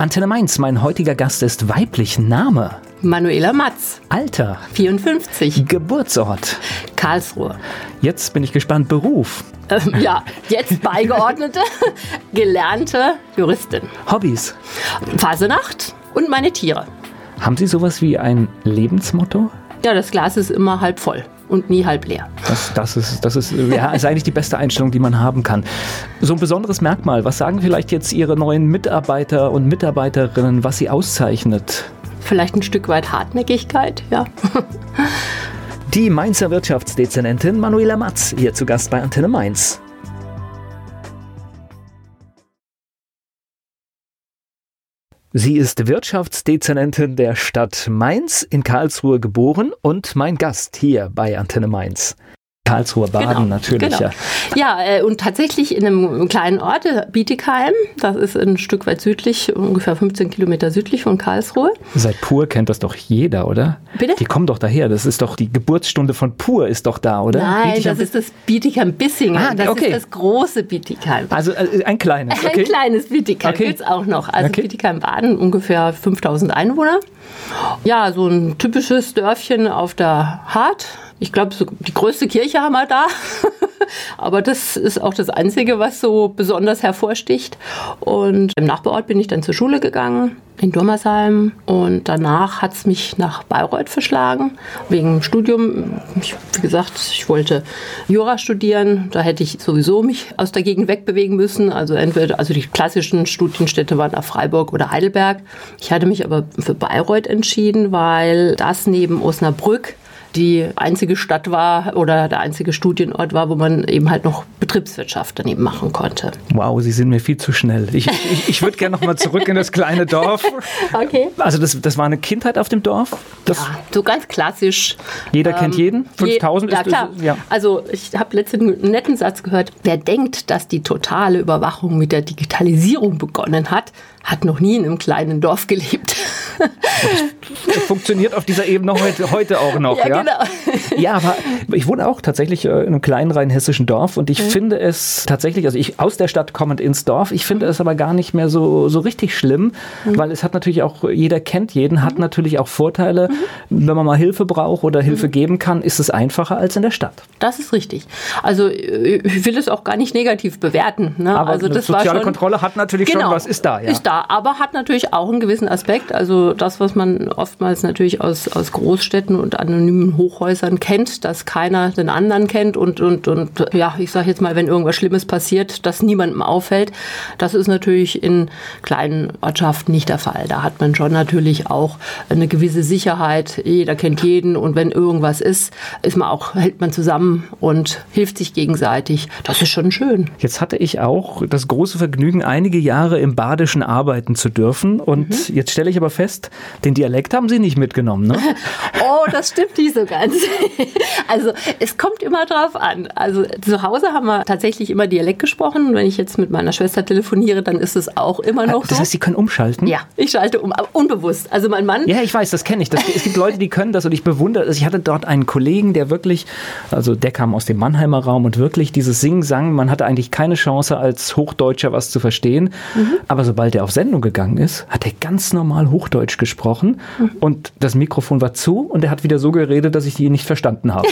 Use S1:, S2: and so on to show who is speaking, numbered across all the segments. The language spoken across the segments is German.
S1: Antenne Mainz, mein heutiger Gast ist weiblich. Name?
S2: Manuela Matz.
S1: Alter?
S2: 54.
S1: Geburtsort?
S2: Karlsruhe.
S1: Jetzt bin ich gespannt. Beruf?
S2: Ähm, ja, jetzt beigeordnete, gelernte Juristin.
S1: Hobbys?
S2: Fasenacht und meine Tiere.
S1: Haben Sie sowas wie ein Lebensmotto?
S2: Ja, das Glas ist immer halb voll und nie halb leer.
S1: Das, das, ist, das ist, ja, ist eigentlich die beste Einstellung, die man haben kann. So ein besonderes Merkmal, was sagen vielleicht jetzt Ihre neuen Mitarbeiter und Mitarbeiterinnen, was Sie auszeichnet?
S2: Vielleicht ein Stück weit Hartnäckigkeit, ja.
S1: Die Mainzer Wirtschaftsdezernentin Manuela Matz, hier zu Gast bei Antenne Mainz. Sie ist Wirtschaftsdezernentin der Stadt Mainz, in Karlsruhe geboren und mein Gast hier bei Antenne Mainz. Karlsruher Baden genau, natürlich.
S2: Genau. Ja, ja äh, und tatsächlich in einem kleinen Ort, äh, Bietigheim, das ist ein Stück weit südlich, ungefähr 15 Kilometer südlich von Karlsruhe.
S1: Seit Pur kennt das doch jeder, oder?
S2: Bitte?
S1: Die kommen doch daher. Das ist doch die Geburtsstunde von Pur ist doch da, oder?
S2: Nein, Bietigheim das ist das Bietigheim-Bissingen. Ah, das okay. ist das große Bietigheim.
S1: Also äh, ein kleines, okay.
S2: Ein kleines Bietigheim okay. gibt es auch noch. Also okay. Bietigheim-Baden, ungefähr 5000 Einwohner. Ja, so ein typisches Dörfchen auf der Hart ich glaube, so die größte Kirche haben wir da. Aber das ist auch das Einzige, was so besonders hervorsticht. Und im Nachbarort bin ich dann zur Schule gegangen, in Durmersheim. Und danach hat es mich nach Bayreuth verschlagen, wegen Studium. Ich, wie gesagt, ich wollte Jura studieren. Da hätte ich sowieso mich aus der Gegend wegbewegen müssen. Also entweder, also die klassischen Studienstädte waren auf Freiburg oder Heidelberg. Ich hatte mich aber für Bayreuth entschieden, weil das neben Osnabrück die einzige Stadt war oder der einzige Studienort war, wo man eben halt noch Betriebswirtschaft daneben machen konnte.
S1: Wow, Sie sind mir viel zu schnell. Ich, ich, ich würde gerne noch mal zurück in das kleine Dorf.
S2: Okay.
S1: Also das, das war eine Kindheit auf dem Dorf?
S2: Das ja, so ganz klassisch.
S1: Jeder ähm, kennt jeden? 5000
S2: je, ist ja, klar. Das, ja. Also ich habe letztens einen netten Satz gehört. Wer denkt, dass die totale Überwachung mit der Digitalisierung begonnen hat, hat noch nie in einem kleinen Dorf gelebt.
S1: Das funktioniert auf dieser Ebene heute, heute auch noch. Ja, ja? genau. Ja, aber ich wohne auch tatsächlich äh, in einem kleinen rheinhessischen Dorf und ich mhm. finde es tatsächlich, also ich aus der Stadt kommend ins Dorf, ich finde mhm. es aber gar nicht mehr so, so richtig schlimm, mhm. weil es hat natürlich auch, jeder kennt jeden, hat mhm. natürlich auch Vorteile. Mhm. Wenn man mal Hilfe braucht oder Hilfe geben kann, ist es einfacher als in der Stadt.
S2: Das ist richtig. Also ich will es auch gar nicht negativ bewerten. Ne?
S1: Aber
S2: also
S1: das soziale schon, Kontrolle hat natürlich genau, schon was, ist da.
S2: Ja. Ist da, aber hat natürlich auch einen gewissen Aspekt. Also das, was man oftmals natürlich aus, aus Großstädten und anonymen Hochhäusern kennt, dass keiner den anderen kennt und, und, und ja, ich sage jetzt mal, wenn irgendwas Schlimmes passiert, dass niemandem auffällt. Das ist natürlich in kleinen Ortschaften nicht der Fall. Da hat man schon natürlich auch eine gewisse Sicherheit. Jeder kennt jeden und wenn irgendwas ist, ist man auch, hält man zusammen und hilft sich gegenseitig. Das ist schon schön.
S1: Jetzt hatte ich auch das große Vergnügen, einige Jahre im Badischen arbeiten zu dürfen und mhm. jetzt stelle ich aber fest, den Dialekt haben Sie nicht mitgenommen, ne?
S2: oh, das stimmt nicht so ganz. also es kommt immer drauf an. Also zu Hause haben wir tatsächlich immer Dialekt gesprochen. Wenn ich jetzt mit meiner Schwester telefoniere, dann ist es auch immer noch
S1: das so. Das heißt, Sie können umschalten?
S2: Ja, ich schalte um, aber unbewusst. Also mein Mann.
S1: Ja, ich weiß, das kenne ich. Das, es gibt Leute, die können das und ich bewundere. Also ich hatte dort einen Kollegen, der wirklich, also der kam aus dem Mannheimer Raum und wirklich dieses Sing-Sang, man hatte eigentlich keine Chance als Hochdeutscher was zu verstehen. Mhm. Aber sobald er auf Sendung gegangen ist, hat er ganz normal Hochdeutsch gesprochen mhm. und das Mikrofon war zu und er hat wieder so geredet, dass ich ihn nicht verstanden habe.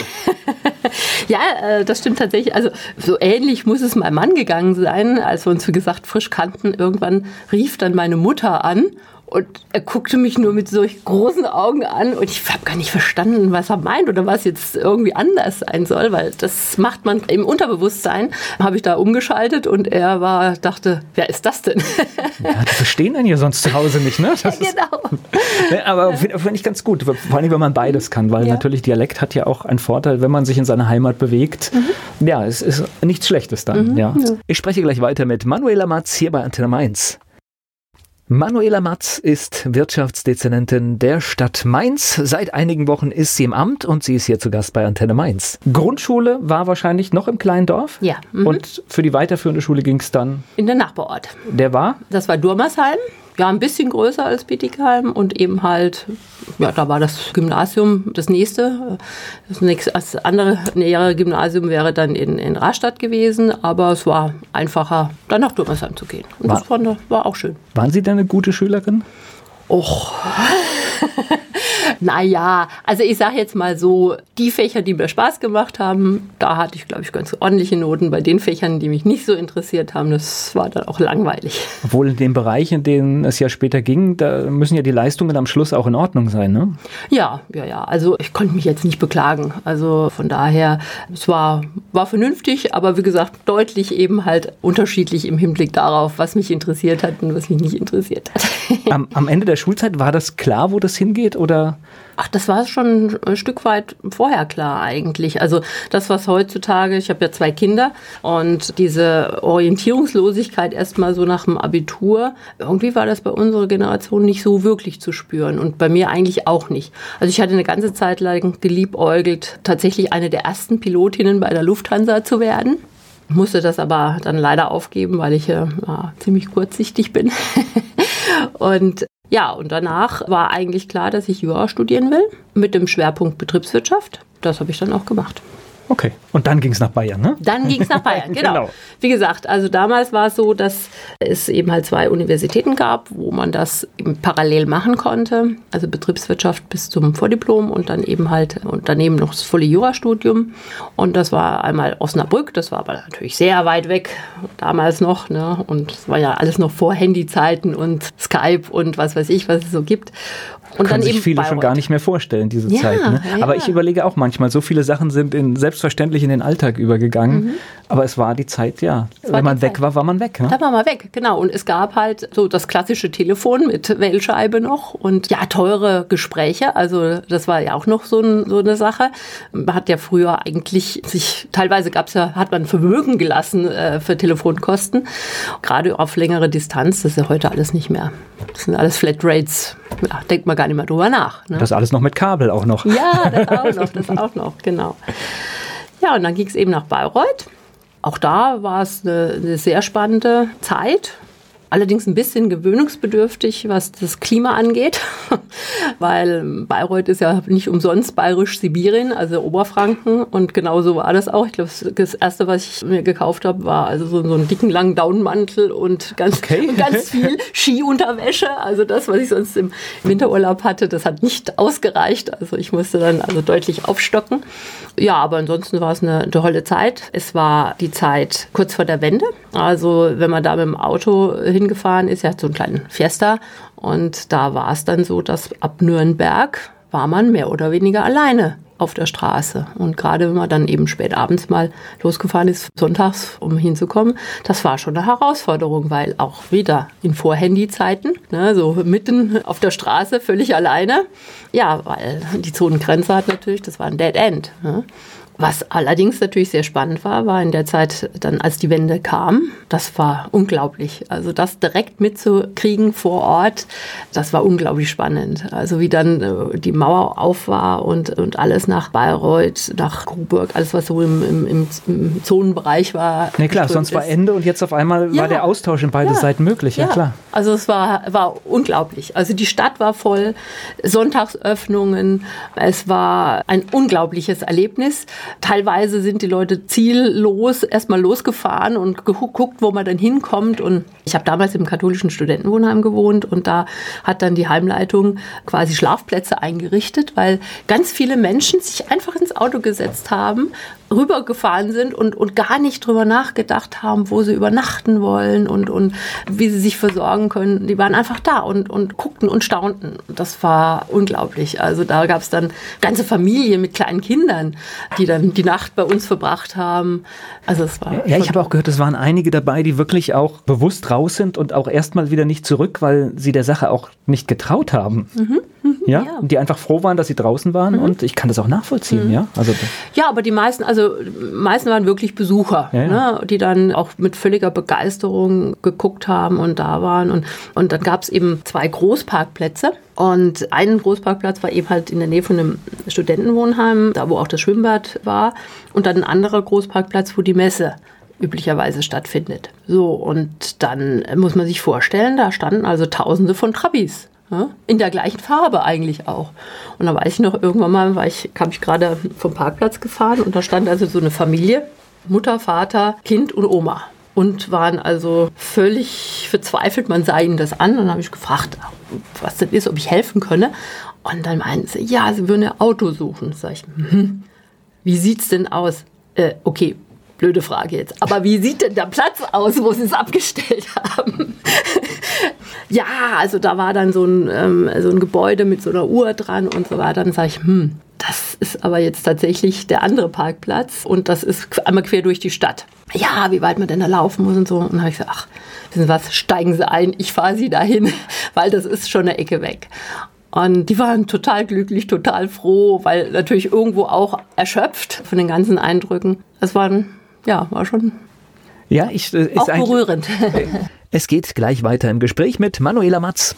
S2: ja, äh, das stimmt tatsächlich. Also so ähnlich muss es meinem Mann gegangen sein, als wir uns, wie gesagt, frisch kannten. Irgendwann rief dann meine Mutter an und er guckte mich nur mit solch großen Augen an und ich habe gar nicht verstanden, was er meint oder was jetzt irgendwie anders sein soll, weil das macht man im Unterbewusstsein. Habe ich da umgeschaltet und er war, dachte, wer ist das denn?
S1: Ja, die verstehen einen ja sonst zu Hause nicht, ne?
S2: Das genau.
S1: Ist, aber finde find ich ganz gut, vor allem wenn man beides kann, weil ja. natürlich Dialekt hat ja auch einen Vorteil, wenn man sich in seiner Heimat bewegt. Mhm. Ja, es ist nichts Schlechtes dann. Mhm, ja. ja. Ich spreche gleich weiter mit Manuela Matz hier bei Antenne Mainz. Manuela Matz ist Wirtschaftsdezernentin der Stadt Mainz. Seit einigen Wochen ist sie im Amt und sie ist hier zu Gast bei Antenne Mainz. Grundschule war wahrscheinlich noch im kleinen Dorf.
S2: Ja.
S1: Mhm. Und für die weiterführende Schule ging es dann?
S2: In den Nachbarort.
S1: Der war?
S2: Das war Durmersheim. Ja, ein bisschen größer als Bietigheim und eben halt, ja, da war das Gymnasium das nächste. Das, nächste, das andere nähere Gymnasium wäre dann in, in Rastatt gewesen, aber es war einfacher, dann nach Durmersheim zu gehen. Und war, das war, war auch schön.
S1: Waren Sie denn eine gute Schülerin?
S2: Och. naja, also ich sage jetzt mal so, die Fächer, die mir Spaß gemacht haben, da hatte ich, glaube ich, ganz ordentliche Noten. Bei den Fächern, die mich nicht so interessiert haben, das war dann auch langweilig.
S1: Obwohl in dem Bereich, in dem es ja später ging, da müssen ja die Leistungen am Schluss auch in Ordnung sein, ne?
S2: Ja, ja, ja. Also ich konnte mich jetzt nicht beklagen. Also von daher, es war, war vernünftig, aber wie gesagt, deutlich eben halt unterschiedlich im Hinblick darauf, was mich interessiert hat und was mich nicht interessiert hat.
S1: Am, am Ende der Schulzeit war das klar, wo das hingeht oder?
S2: Ach, das war schon ein Stück weit vorher klar eigentlich. Also das, was heutzutage, ich habe ja zwei Kinder und diese Orientierungslosigkeit erstmal so nach dem Abitur, irgendwie war das bei unserer Generation nicht so wirklich zu spüren und bei mir eigentlich auch nicht. Also ich hatte eine ganze Zeit lang geliebäugelt, tatsächlich eine der ersten Pilotinnen bei der Lufthansa zu werden musste das aber dann leider aufgeben, weil ich äh, ziemlich kurzsichtig bin. und ja, und danach war eigentlich klar, dass ich Jura studieren will mit dem Schwerpunkt Betriebswirtschaft. Das habe ich dann auch gemacht.
S1: Okay, und dann ging es nach Bayern, ne?
S2: Dann ging es nach Bayern, genau. genau. Wie gesagt, also damals war es so, dass es eben halt zwei Universitäten gab, wo man das eben parallel machen konnte. Also Betriebswirtschaft bis zum Vordiplom und dann eben halt und daneben noch das volle Jurastudium. Und das war einmal Osnabrück, das war aber natürlich sehr weit weg damals noch. Ne? Und es war ja alles noch vor Handyzeiten und Skype und was weiß ich, was es so gibt.
S1: Und Können sich viele Bayreuth. schon gar nicht mehr vorstellen, diese ja, Zeit. Ne? Ja. Aber ich überlege auch manchmal, so viele Sachen sind in, selbstverständlich in den Alltag übergegangen. Mhm. Aber es war die Zeit, ja. Wenn man weg Zeit. war, war man weg.
S2: Ne? Da war man weg, genau. Und es gab halt so das klassische Telefon mit Wählscheibe noch und ja, teure Gespräche. Also das war ja auch noch so, ein, so eine Sache. Man hat ja früher eigentlich sich, teilweise gab es ja, hat man Vermögen gelassen äh, für Telefonkosten. Gerade auf längere Distanz, das ist ja heute alles nicht mehr. Das sind alles Flatrates. Denkt man gar nicht mehr drüber nach.
S1: Ne? Das alles noch mit Kabel auch noch.
S2: Ja, das auch noch, das auch noch, genau. Ja, und dann ging es eben nach Bayreuth. Auch da war es eine, eine sehr spannende Zeit. Allerdings ein bisschen gewöhnungsbedürftig, was das Klima angeht, weil Bayreuth ist ja nicht umsonst bayerisch-Sibirien, also Oberfranken. Und genauso war das auch. Ich glaube, das erste, was ich mir gekauft habe, war also so, so einen dicken, langen Daunenmantel und ganz, okay. ganz viel Skiunterwäsche. Also das, was ich sonst im Winterurlaub hatte, das hat nicht ausgereicht. Also ich musste dann also deutlich aufstocken. Ja, aber ansonsten war es eine tolle Zeit. Es war die Zeit kurz vor der Wende. Also wenn man da mit dem Auto hingefahren ist, er hat so einen kleinen Fiesta und da war es dann so, dass ab Nürnberg war man mehr oder weniger alleine auf der Straße. Und gerade wenn man dann eben spät abends mal losgefahren ist, sonntags, um hinzukommen, das war schon eine Herausforderung, weil auch wieder in Vorhandy-Zeiten, ne, so mitten auf der Straße, völlig alleine. Ja, weil die Zonengrenze hat natürlich, das war ein Dead End. Ne? Was allerdings natürlich sehr spannend war, war in der Zeit dann, als die Wende kam, das war unglaublich. Also das direkt mitzukriegen vor Ort, das war unglaublich spannend. Also wie dann äh, die Mauer auf war und, und alles nach Bayreuth, nach Coburg, alles was so im, im, im Zonenbereich war.
S1: Nee, klar, sonst ist. war Ende und jetzt auf einmal ja. war der Austausch in beide ja. Seiten möglich, ja, ja, klar.
S2: Also es war, war unglaublich. Also die Stadt war voll, Sonntagsöffnungen, es war ein unglaubliches Erlebnis. Teilweise sind die Leute ziellos erstmal losgefahren und geguckt, wo man dann hinkommt. Und ich habe damals im katholischen Studentenwohnheim gewohnt und da hat dann die Heimleitung quasi Schlafplätze eingerichtet, weil ganz viele Menschen sich einfach ins Auto gesetzt haben, rübergefahren sind und, und gar nicht drüber nachgedacht haben, wo sie übernachten wollen und, und wie sie sich versorgen können. Die waren einfach da und, und guckten und staunten. Das war unglaublich. Also da gab es dann ganze Familien mit kleinen Kindern, die dann die Nacht bei uns verbracht haben. Also es war.
S1: Ja, ich habe auch gehört, es waren einige dabei, die wirklich auch bewusst raus sind und auch erstmal wieder nicht zurück, weil sie der Sache auch nicht getraut haben. Mhm. Ja? ja? die einfach froh waren, dass sie draußen waren mhm. und ich kann das auch nachvollziehen, mhm. ja.
S2: Also ja, aber die meisten, also meisten waren wirklich Besucher, ja, ja. Ne, die dann auch mit völliger Begeisterung geguckt haben und da waren und und dann gab es eben zwei Großparkplätze und ein Großparkplatz war eben halt in der Nähe von einem Studentenwohnheim, da wo auch das Schwimmbad war und dann ein anderer Großparkplatz, wo die Messe üblicherweise stattfindet. So, und dann muss man sich vorstellen, da standen also tausende von Trabis. In der gleichen Farbe eigentlich auch. Und da weiß ich noch, irgendwann mal war ich, kam ich gerade vom Parkplatz gefahren und da stand also so eine Familie, Mutter, Vater, Kind und Oma. Und waren also völlig verzweifelt, man sah ihnen das an. Und dann habe ich gefragt, was das ist, ob ich helfen könne. Und dann meinten sie, ja, sie würden ein Auto suchen. Sag ich, hm, wie sieht's denn aus? Äh, okay, blöde Frage jetzt. Aber wie sieht denn der Platz aus, wo sie es abgestellt haben? ja, also da war dann so ein, ähm, so ein Gebäude mit so einer Uhr dran und so weiter. Dann sage ich, hm, das ist aber jetzt tatsächlich der andere Parkplatz und das ist einmal quer durch die Stadt. Ja, wie weit man denn da laufen muss und so. Und dann habe ich gesagt, ach, wissen Sie was, steigen Sie ein, ich fahre Sie dahin, weil das ist schon eine Ecke weg. Und die waren total glücklich, total froh, weil natürlich irgendwo auch erschöpft von den ganzen Eindrücken. Es war, ja, war schon
S1: ja, ich,
S2: äh, ist auch berührend.
S1: Es geht gleich weiter im Gespräch mit Manuela Matz.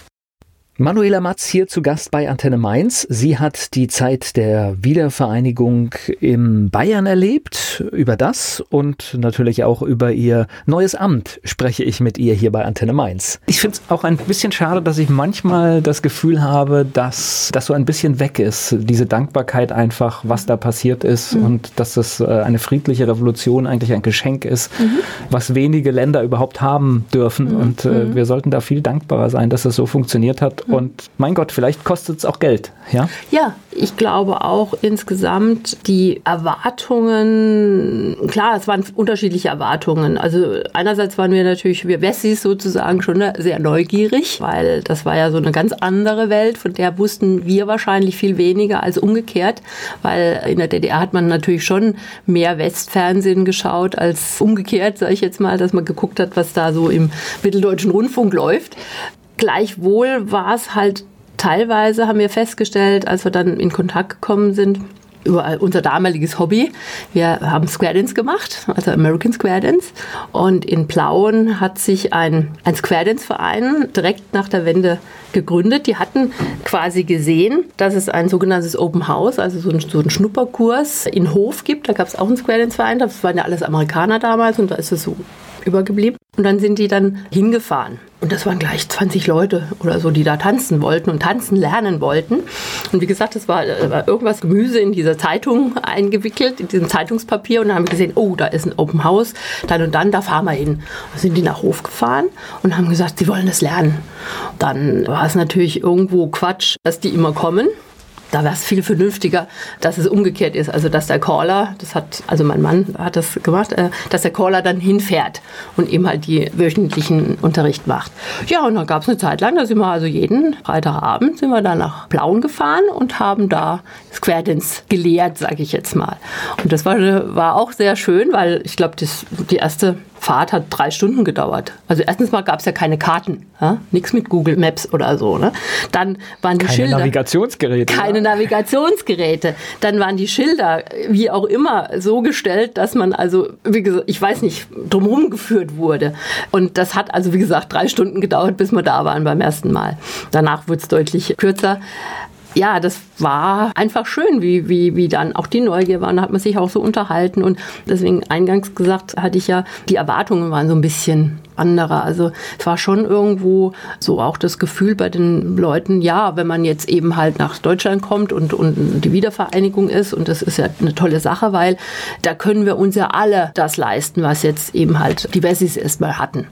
S1: Manuela Matz hier zu Gast bei Antenne Mainz. Sie hat die Zeit der Wiedervereinigung in Bayern erlebt. Über das und natürlich auch über ihr neues Amt spreche ich mit ihr hier bei Antenne Mainz. Ich finde es auch ein bisschen schade, dass ich manchmal das Gefühl habe, dass das so ein bisschen weg ist. Diese Dankbarkeit einfach, was da passiert ist mhm. und dass es äh, eine friedliche Revolution eigentlich ein Geschenk ist, mhm. was wenige Länder überhaupt haben dürfen. Mhm. Und äh, mhm. wir sollten da viel dankbarer sein, dass es so funktioniert hat und mein Gott, vielleicht kostet es auch Geld. Ja?
S2: ja, ich glaube auch insgesamt die Erwartungen, klar, es waren unterschiedliche Erwartungen. Also einerseits waren wir natürlich, wir Wessis sozusagen schon sehr neugierig, weil das war ja so eine ganz andere Welt, von der wussten wir wahrscheinlich viel weniger als umgekehrt, weil in der DDR hat man natürlich schon mehr Westfernsehen geschaut als umgekehrt, sage ich jetzt mal, dass man geguckt hat, was da so im Mitteldeutschen Rundfunk läuft. Gleichwohl war es halt teilweise, haben wir festgestellt, als wir dann in Kontakt gekommen sind, über unser damaliges Hobby. Wir haben Square Dance gemacht, also American Square Dance. Und in Plauen hat sich ein, ein Square Dance Verein direkt nach der Wende gegründet. Die hatten quasi gesehen, dass es ein sogenanntes Open House, also so ein, so ein Schnupperkurs in Hof gibt. Da gab es auch einen Square Dance Verein. Das waren ja alles Amerikaner damals und da ist es so übergeblieben. Und dann sind die dann hingefahren. Und das waren gleich 20 Leute oder so, die da tanzen wollten und tanzen lernen wollten. Und wie gesagt, es war, äh, war, irgendwas Gemüse in dieser Zeitung eingewickelt, in diesem Zeitungspapier. Und dann haben wir gesehen, oh, da ist ein Open House, dann und dann, da fahren wir hin. Und sind die nach Hof gefahren und haben gesagt, sie wollen das lernen. Dann war es natürlich irgendwo Quatsch, dass die immer kommen. Da wäre es viel vernünftiger, dass es umgekehrt ist. Also, dass der Caller, das hat, also mein Mann hat das gemacht, äh, dass der Caller dann hinfährt und eben halt die wöchentlichen Unterricht macht. Ja, und dann gab es eine Zeit lang, da sind wir also jeden Freitagabend sind wir da nach Plauen gefahren und haben da Square Dance gelehrt, sage ich jetzt mal. Und das war, war auch sehr schön, weil ich glaube, die erste Fahrt hat drei Stunden gedauert. Also erstens mal gab es ja keine Karten, ja? nichts mit Google Maps oder so. Ne? Dann waren die
S1: keine
S2: Schilder.
S1: Navigationsgeräte.
S2: Keine Navigationsgeräte. Dann waren die Schilder, wie auch immer, so gestellt, dass man also, wie gesagt, ich weiß nicht, drumherum geführt wurde. Und das hat also, wie gesagt, drei Stunden gedauert, bis wir da waren beim ersten Mal. Danach wurde es deutlich kürzer ja, das war einfach schön, wie, wie, wie dann auch die Neugier war. Da hat man sich auch so unterhalten. Und deswegen eingangs gesagt, hatte ich ja, die Erwartungen waren so ein bisschen anderer. Also es war schon irgendwo so auch das Gefühl bei den Leuten, ja, wenn man jetzt eben halt nach Deutschland kommt und, und die Wiedervereinigung ist, und das ist ja eine tolle Sache, weil da können wir uns ja alle das leisten, was jetzt eben halt die Wessis erstmal hatten.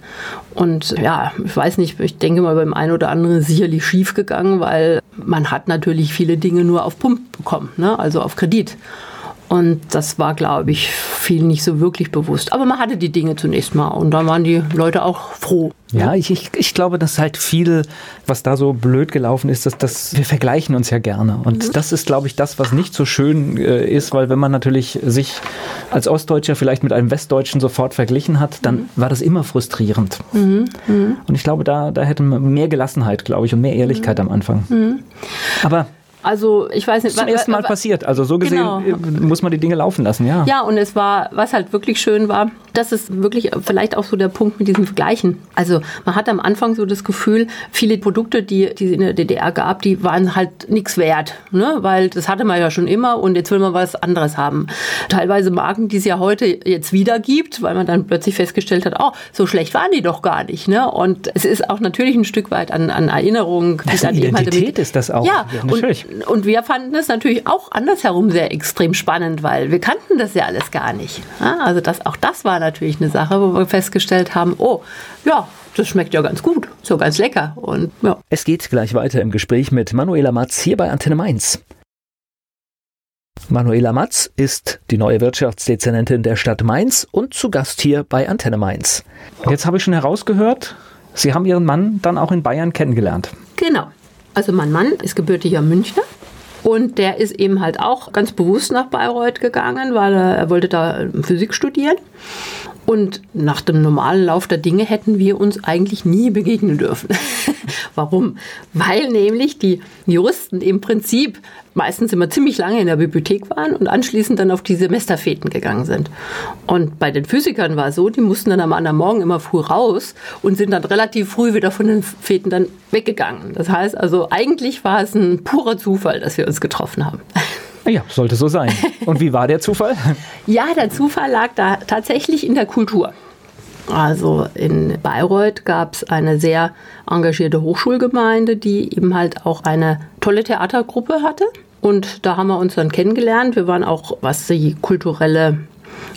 S2: Und ja, ich weiß nicht, ich denke mal beim einen oder anderen sicherlich schief gegangen, weil man hat natürlich viele Dinge nur auf Pump bekommen, ne? also auf Kredit. Und das war, glaube ich, vielen nicht so wirklich bewusst. Aber man hatte die Dinge zunächst mal und da waren die Leute auch froh.
S1: Ja, ich, ich, ich glaube, dass halt viel, was da so blöd gelaufen ist, dass, dass wir vergleichen uns ja gerne. Und mhm. das ist, glaube ich, das, was nicht so schön äh, ist, weil wenn man natürlich sich als Ostdeutscher vielleicht mit einem Westdeutschen sofort verglichen hat, dann mhm. war das immer frustrierend. Mhm. mhm. Und ich glaube, da, da hätte man mehr Gelassenheit, glaube ich, und mehr Ehrlichkeit mhm. am Anfang. Mhm. Aber
S2: also ich weiß nicht.
S1: Zum ersten Mal passiert. Also so gesehen genau. muss man die Dinge laufen lassen, ja.
S2: Ja, und es war, was halt wirklich schön war, das ist wirklich vielleicht auch so der Punkt mit diesem Vergleichen. Also man hat am Anfang so das Gefühl, viele Produkte, die, die es in der DDR gab, die waren halt nichts wert, ne? weil das hatte man ja schon immer und jetzt will man was anderes haben. Teilweise Marken, die es ja heute jetzt wieder gibt, weil man dann plötzlich festgestellt hat, oh, so schlecht waren die doch gar nicht. Ne? Und es ist auch natürlich ein Stück weit an, an Erinnerung.
S1: Das
S2: dann
S1: Identität halt ist das auch.
S2: Ja, ja natürlich. Und, wir fanden es natürlich auch andersherum sehr extrem spannend, weil wir kannten das ja alles gar nicht. Ja? Also das, auch das war natürlich eine Sache, wo wir festgestellt haben, oh, ja, das schmeckt ja ganz gut, so ganz lecker. Und, ja.
S1: Es geht gleich weiter im Gespräch mit Manuela Matz hier bei Antenne Mainz. Manuela Matz ist die neue Wirtschaftsdezernentin der Stadt Mainz und zu Gast hier bei Antenne Mainz. Jetzt habe ich schon herausgehört, Sie haben Ihren Mann dann auch in Bayern kennengelernt.
S2: Genau. Also mein Mann ist gebürtiger Münchner und der ist eben halt auch ganz bewusst nach Bayreuth gegangen, weil er, er wollte da Physik studieren. Und nach dem normalen Lauf der Dinge hätten wir uns eigentlich nie begegnen dürfen. Warum? Weil nämlich die Juristen im Prinzip meistens immer ziemlich lange in der Bibliothek waren und anschließend dann auf die Semesterfeten gegangen sind. Und bei den Physikern war es so, die mussten dann am anderen Morgen immer früh raus und sind dann relativ früh wieder von den Feten dann weggegangen. Das heißt also, eigentlich war es ein purer Zufall, dass wir uns getroffen haben.
S1: Ja, sollte so sein. Und wie war der Zufall?
S2: ja, der Zufall lag da tatsächlich in der Kultur. Also in Bayreuth gab es eine sehr engagierte Hochschulgemeinde, die eben halt auch eine tolle Theatergruppe hatte. Und da haben wir uns dann kennengelernt. Wir waren auch, was die kulturelle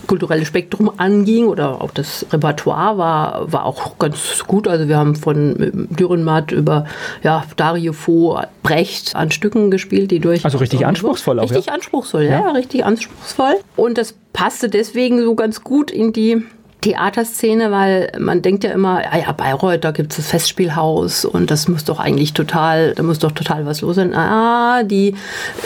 S2: kulturelle Spektrum anging oder auch das Repertoire war, war auch ganz gut. Also wir haben von Dürrenmatt über ja, Dario Fo, Brecht an Stücken gespielt, die durch.
S1: Also richtig anspruchsvoll auch.
S2: Richtig
S1: ja?
S2: anspruchsvoll, ja, ja, richtig anspruchsvoll. Und das passte deswegen so ganz gut in die Theaterszene, weil man denkt ja immer, ja, ja, Bayreuth, da gibt es das Festspielhaus und das muss doch eigentlich total, da muss doch total was los sein. Ah, die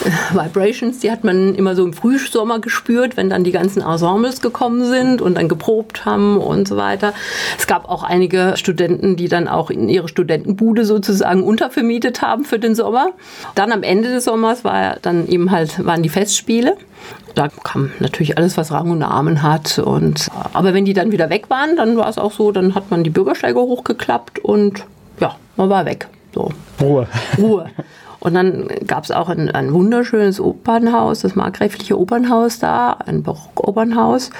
S2: äh, Vibrations, die hat man immer so im Frühsommer gespürt, wenn dann die ganzen Ensembles gekommen sind und dann geprobt haben und so weiter. Es gab auch einige Studenten, die dann auch in ihre Studentenbude sozusagen untervermietet haben für den Sommer. Dann am Ende des Sommers war dann eben halt, waren die Festspiele. Da kam natürlich alles, was Rang und Namen hat. Und, aber wenn die dann wieder weg waren, dann war es auch so, dann hat man die Bürgersteige hochgeklappt und ja, man war weg. So.
S1: Ruhe.
S2: Ruhe. Und dann gab es auch ein, ein, wunderschönes Opernhaus, das markgräfliche Opernhaus da, ein Barock-Opernhaus.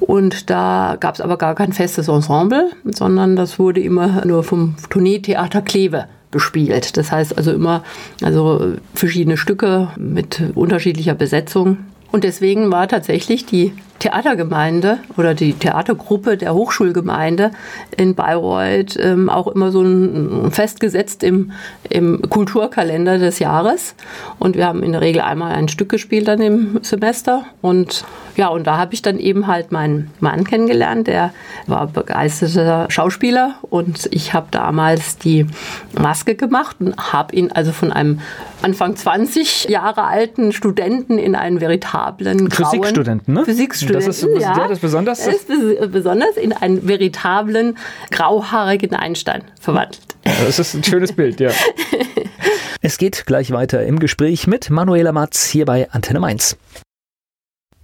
S2: Und da gab es aber gar kein festes Ensemble, sondern das wurde immer nur vom Tourneetheater Kleve bespielt. Das heißt also immer also verschiedene Stücke mit unterschiedlicher Besetzung. Und deswegen war tatsächlich die Theatergemeinde oder die Theatergruppe der Hochschulgemeinde in Bayreuth ähm, auch immer so ein, festgesetzt im, im Kulturkalender des Jahres. Und wir haben in der Regel einmal ein Stück gespielt dann im Semester. Und ja, und da habe ich dann eben halt meinen Mann kennengelernt, der war begeisterter Schauspieler und ich habe damals die Maske gemacht und habe ihn also von einem Anfang 20 Jahre alten Studenten in einen veritablen
S1: grauen Physikstudenten, ne?
S2: Physikstudenten
S1: das ist, ja, das ist besonders.
S2: Ist besonders in einen veritablen grauhaarigen Einstein verwandelt.
S1: Ja, das ist ein schönes Bild, ja. es geht gleich weiter im Gespräch mit Manuela Matz hier bei Antenne Mainz.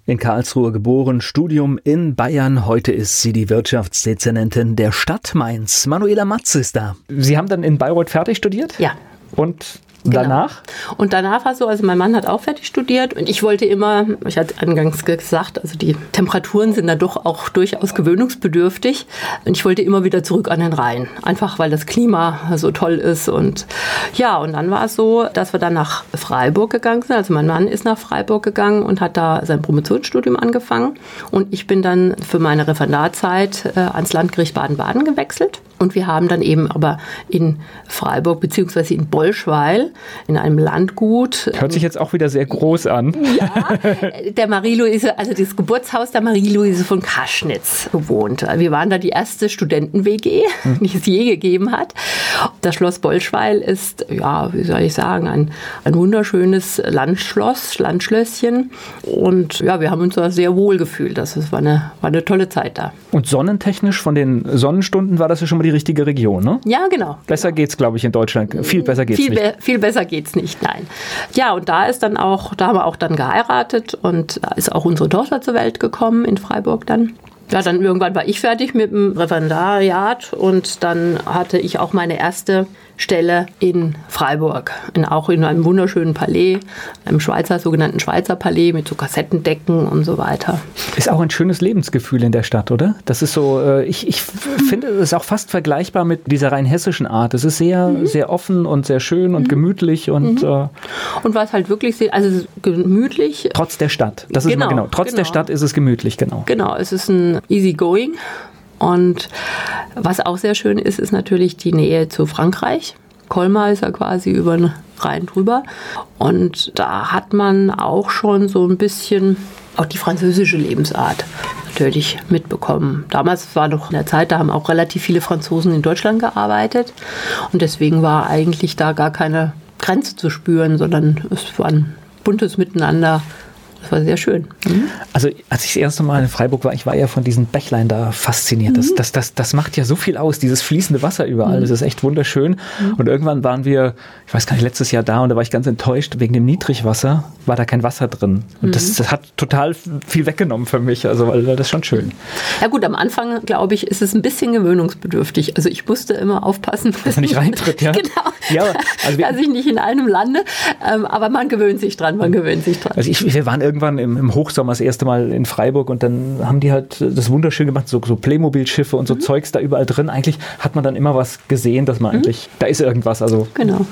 S1: In Karlsruhe geboren, Studium in Bayern. Heute ist sie die Wirtschaftsdezernentin der Stadt Mainz. Manuela Matz ist da. Sie haben dann in Bayreuth fertig studiert?
S2: Ja.
S1: Und Genau. Danach?
S2: Und danach war es so, also mein Mann hat auch fertig studiert und ich wollte immer, ich hatte angangs gesagt, also die Temperaturen sind da doch auch durchaus gewöhnungsbedürftig und ich wollte immer wieder zurück an den Rhein, einfach weil das Klima so toll ist und ja, und dann war es so, dass wir dann nach Freiburg gegangen sind, also mein Mann ist nach Freiburg gegangen und hat da sein Promotionsstudium angefangen und ich bin dann für meine Referendarzeit äh, ans Landgericht Baden-Baden gewechselt und wir haben dann eben aber in Freiburg beziehungsweise in Bolschweil in einem Landgut.
S1: Hört sich jetzt auch wieder sehr groß an.
S2: Ja, der Marie-Louise, also das Geburtshaus der Marie-Louise von Kaschnitz gewohnt. Wir waren da die erste Studenten-WG, hm. die es je gegeben hat. Das Schloss Bolschweil ist, ja, wie soll ich sagen, ein, ein wunderschönes Landschloss, Landschlösschen. Und ja, wir haben uns da sehr wohl gefühlt. Das war eine, war eine tolle Zeit da.
S1: Und sonnentechnisch von den Sonnenstunden war das ja schon mal die richtige Region, ne?
S2: Ja, genau.
S1: Besser
S2: genau.
S1: es, glaube ich, in Deutschland. Viel besser geht es nicht. Be
S2: viel besser geht's nicht, nein. Ja, und da ist dann auch, da haben wir auch dann geheiratet und da ist auch unsere Tochter zur Welt gekommen in Freiburg dann. Ja, dann irgendwann war ich fertig mit dem Referendariat und dann hatte ich auch meine erste Stelle in Freiburg, in, auch in einem wunderschönen Palais, einem Schweizer, sogenannten Schweizer Palais mit so Kassettendecken und so weiter.
S1: Ist auch ein schönes Lebensgefühl in der Stadt, oder? Das ist so, äh, ich, ich finde, es ist auch fast vergleichbar mit dieser rein hessischen Art. Es ist sehr, mhm. sehr offen und sehr schön und mhm. gemütlich und. Mhm. Äh,
S2: und was halt wirklich also gemütlich.
S1: Trotz der Stadt. Das genau, ist immer genau. Trotz genau. der Stadt ist es gemütlich, genau.
S2: Genau, es ist ein easy going und was auch sehr schön ist, ist natürlich die Nähe zu Frankreich. Colmar ist ja quasi über den Rhein drüber. Und da hat man auch schon so ein bisschen auch die französische Lebensart natürlich mitbekommen. Damals war noch in der Zeit, da haben auch relativ viele Franzosen in Deutschland gearbeitet. Und deswegen war eigentlich da gar keine Grenze zu spüren, sondern es war ein buntes Miteinander das war sehr schön.
S1: Mhm. Also als ich das erste Mal in Freiburg war, ich war ja von diesen Bächlein da fasziniert. Das, mhm. das, das, das macht ja so viel aus, dieses fließende Wasser überall. Mhm. Das ist echt wunderschön. Mhm. Und irgendwann waren wir, ich weiß gar nicht, letztes Jahr da und da war ich ganz enttäuscht, wegen dem Niedrigwasser war da kein Wasser drin. Und das, mhm. das hat total viel weggenommen für mich. Also weil das ist schon schön.
S2: Ja gut, am Anfang, glaube ich, ist es ein bisschen gewöhnungsbedürftig. Also ich musste immer aufpassen,
S1: dass man nicht reintritt, ja.
S2: genau. Ja, also dass ich nicht in einem lande. Ähm, aber man gewöhnt sich dran, man gewöhnt sich dran.
S1: Also ich, wir waren irgendwann im, im, Hochsommer das erste Mal in Freiburg und dann haben die halt das wunderschön gemacht, so, so Playmobil-Schiffe und so mhm. Zeugs da überall drin. Eigentlich hat man dann immer was gesehen, dass man mhm. eigentlich, da ist irgendwas. Also,
S2: genau.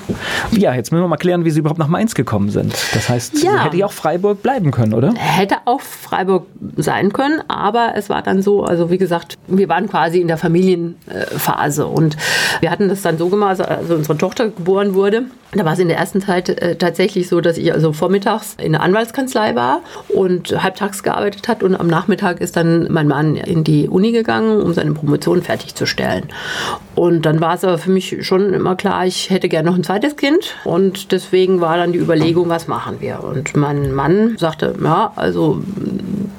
S1: Ja, jetzt müssen wir mal klären, wie sie überhaupt nach Mainz gekommen sind. Das heißt, ja. hätte ja auch Freiburg bleiben können, oder?
S2: Hätte auch Freiburg sein können, aber es war dann so, also wie gesagt, wir waren quasi in der Familienphase und wir hatten das dann so gemacht, also unsere Tochter geboren wurde, da war es in der ersten Zeit äh, tatsächlich so, dass ich also vormittags in der Anwaltskanzlei war und halbtags gearbeitet hat und am Nachmittag ist dann mein Mann in die Uni gegangen, um seine Promotion fertigzustellen. Und dann war es aber für mich schon immer klar, ich hätte gerne noch ein zweites Kind und deswegen war dann die Überlegung, was machen wir? Und mein Mann sagte, ja, also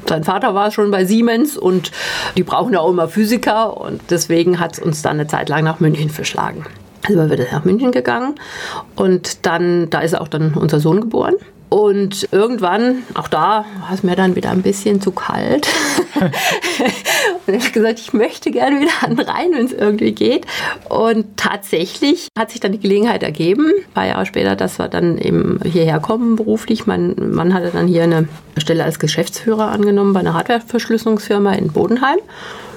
S2: sein Vater war schon bei Siemens und die brauchen ja auch immer Physiker und deswegen hat es uns dann eine Zeit lang nach München verschlagen. Also sind wir nach München gegangen und dann, da ist auch dann unser Sohn geboren. Und irgendwann, auch da war es mir dann wieder ein bisschen zu kalt. und ich habe gesagt, ich möchte gerne wieder an den Rhein, wenn es irgendwie geht. Und tatsächlich hat sich dann die Gelegenheit ergeben, ein paar Jahre später, dass wir dann eben hierher kommen beruflich. Mein Mann hatte dann hier eine Stelle als Geschäftsführer angenommen bei einer Hardwareverschlüsselungsfirma in Bodenheim.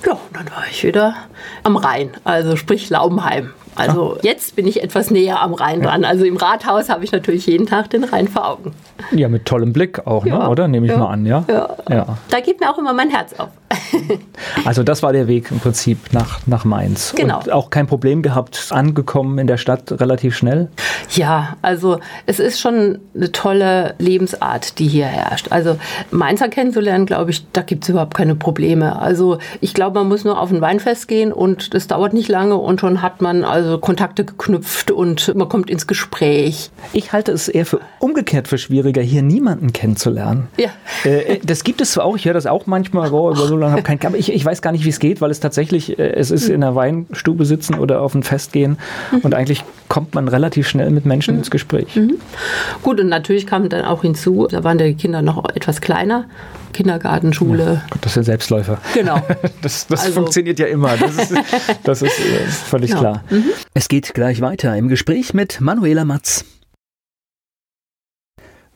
S2: Ja, und dann war ich wieder am Rhein, also sprich Laubenheim. Also jetzt bin ich etwas näher am Rhein dran. Also im Rathaus habe ich natürlich jeden Tag den Rhein vor Augen.
S1: Ja, mit tollem Blick auch, ne? oder? Nehme ich ja. mal an, ja? ja?
S2: ja. Da geht mir auch immer mein Herz auf.
S1: also das war der Weg im Prinzip nach, nach Mainz.
S2: Genau.
S1: Und auch kein Problem gehabt, angekommen in der Stadt relativ schnell?
S2: Ja, also es ist schon eine tolle Lebensart, die hier herrscht. Also Mainzer kennenzulernen, glaube ich, da gibt es überhaupt keine Probleme. Also ich glaube, man muss nur auf ein Weinfest gehen und das dauert nicht lange und schon hat man also Kontakte geknüpft und man kommt ins Gespräch.
S1: Ich halte es eher für umgekehrt für schwieriger, hier niemanden kennenzulernen.
S2: Ja.
S1: Äh, das gibt es zwar auch, ich höre das auch manchmal, oh, über so lange habe kein aber ich, ich weiß gar nicht, wie es geht, weil es tatsächlich, äh, es ist in einer Weinstube sitzen oder auf ein Fest gehen mhm. und eigentlich kommt man relativ schnell mit Menschen mhm. ins Gespräch. Mhm.
S2: Gut, und natürlich kam dann auch hinzu, da waren die Kinder noch etwas kleiner. Kindergarten, Schule. Ja,
S1: das sind Selbstläufer.
S2: Genau.
S1: Das, das also. funktioniert ja immer. Das ist, das ist äh, völlig ja. klar. Mhm. Es geht gleich weiter im Gespräch mit Manuela Matz.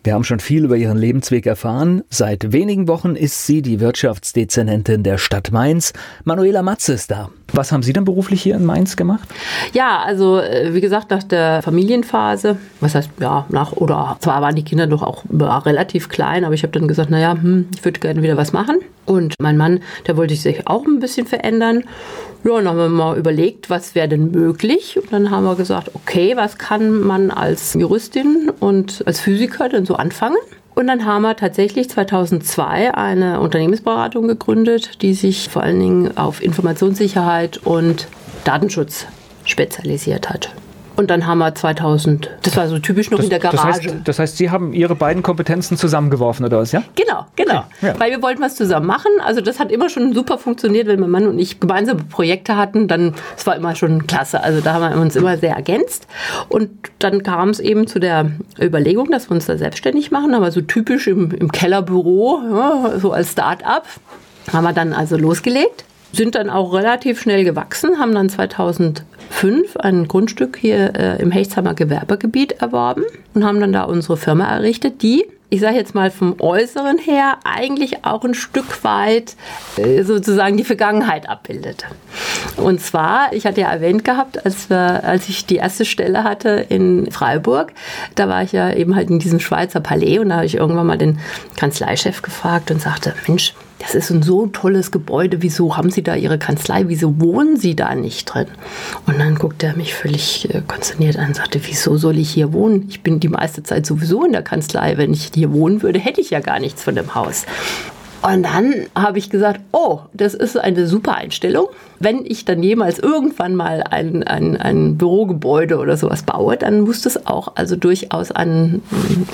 S1: Wir haben schon viel über ihren Lebensweg erfahren. Seit wenigen Wochen ist sie die Wirtschaftsdezernentin der Stadt Mainz. Manuela Matze ist da. Was haben Sie denn beruflich hier in Mainz gemacht?
S2: Ja, also äh, wie gesagt, nach der Familienphase, was heißt, ja, nach, oder zwar waren die Kinder doch auch relativ klein, aber ich habe dann gesagt, naja, hm, ich würde gerne wieder was machen. Und mein Mann, der wollte sich auch ein bisschen verändern. Ja, dann haben wir mal überlegt, was wäre denn möglich. Und dann haben wir gesagt, okay, was kann man als Juristin und als Physiker denn so anfangen? Und dann haben wir tatsächlich 2002 eine Unternehmensberatung gegründet, die sich vor allen Dingen auf Informationssicherheit und Datenschutz spezialisiert hat. Und dann haben wir 2000, das war so typisch noch das, in der Garage.
S1: Das heißt, das heißt, Sie haben Ihre beiden Kompetenzen zusammengeworfen oder was, ja?
S2: Genau, genau. Okay, ja. Weil wir wollten was zusammen machen. Also das hat immer schon super funktioniert, wenn mein Mann und ich gemeinsame Projekte hatten, dann, das war immer schon klasse. Also da haben wir uns immer sehr ergänzt. Und dann kam es eben zu der Überlegung, dass wir uns da selbstständig machen, aber so typisch im, im Kellerbüro, ja, so als Start-up. Haben wir dann also losgelegt, sind dann auch relativ schnell gewachsen, haben dann 2005 ein Grundstück hier äh, im Hechtsheimer Gewerbegebiet erworben und haben dann da unsere Firma errichtet, die ich sage jetzt mal vom Äußeren her, eigentlich auch ein Stück weit äh, sozusagen die Vergangenheit abbildet. Und zwar, ich hatte ja erwähnt gehabt, als, wir, als ich die erste Stelle hatte in Freiburg, da war ich ja eben halt in diesem Schweizer Palais und da habe ich irgendwann mal den Kanzleichef gefragt und sagte, Mensch, das ist ein so tolles Gebäude, wieso haben Sie da Ihre Kanzlei, wieso wohnen Sie da nicht drin? Und dann guckte er mich völlig äh, konsterniert an und sagte, wieso soll ich hier wohnen? Ich bin die meiste Zeit sowieso in der Kanzlei. Wenn ich hier wohnen würde, hätte ich ja gar nichts von dem Haus. Und dann habe ich gesagt, oh, das ist eine super Einstellung. Wenn ich dann jemals irgendwann mal ein, ein, ein Bürogebäude oder sowas baue, dann muss das auch also durchaus ein,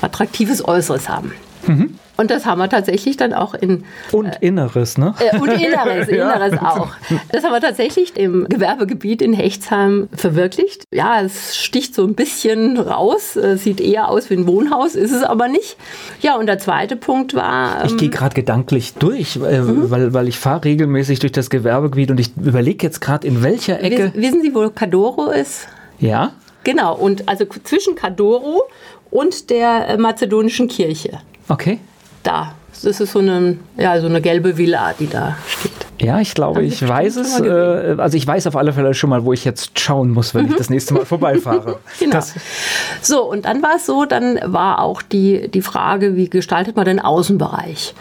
S2: attraktives Äußeres haben. Mhm. Und das haben wir tatsächlich dann auch in.
S1: Und äh, Inneres, ne?
S2: Äh, und Inneres, Inneres auch. Das haben wir tatsächlich im Gewerbegebiet in Hechtsheim verwirklicht. Ja, es sticht so ein bisschen raus, sieht eher aus wie ein Wohnhaus, ist es aber nicht. Ja, und der zweite Punkt war.
S1: Ähm, ich gehe gerade gedanklich durch, äh, mhm. weil, weil ich fahre regelmäßig durch das Gewerbegebiet und ich überlege jetzt gerade, in welcher Ecke.
S2: Wissen Sie, wo Cadoro ist?
S1: Ja.
S2: Genau, und also zwischen Cadoro und der äh, mazedonischen Kirche.
S1: Okay
S2: da. Das ist so eine, ja, so eine gelbe Villa, die da steht.
S1: Ja, ich glaube, ich weiß es. Äh, also ich weiß auf alle Fälle schon mal, wo ich jetzt schauen muss, wenn mhm. ich das nächste Mal vorbeifahre.
S2: genau. Das. So, und dann war es so, dann war auch die, die Frage, wie gestaltet man den Außenbereich?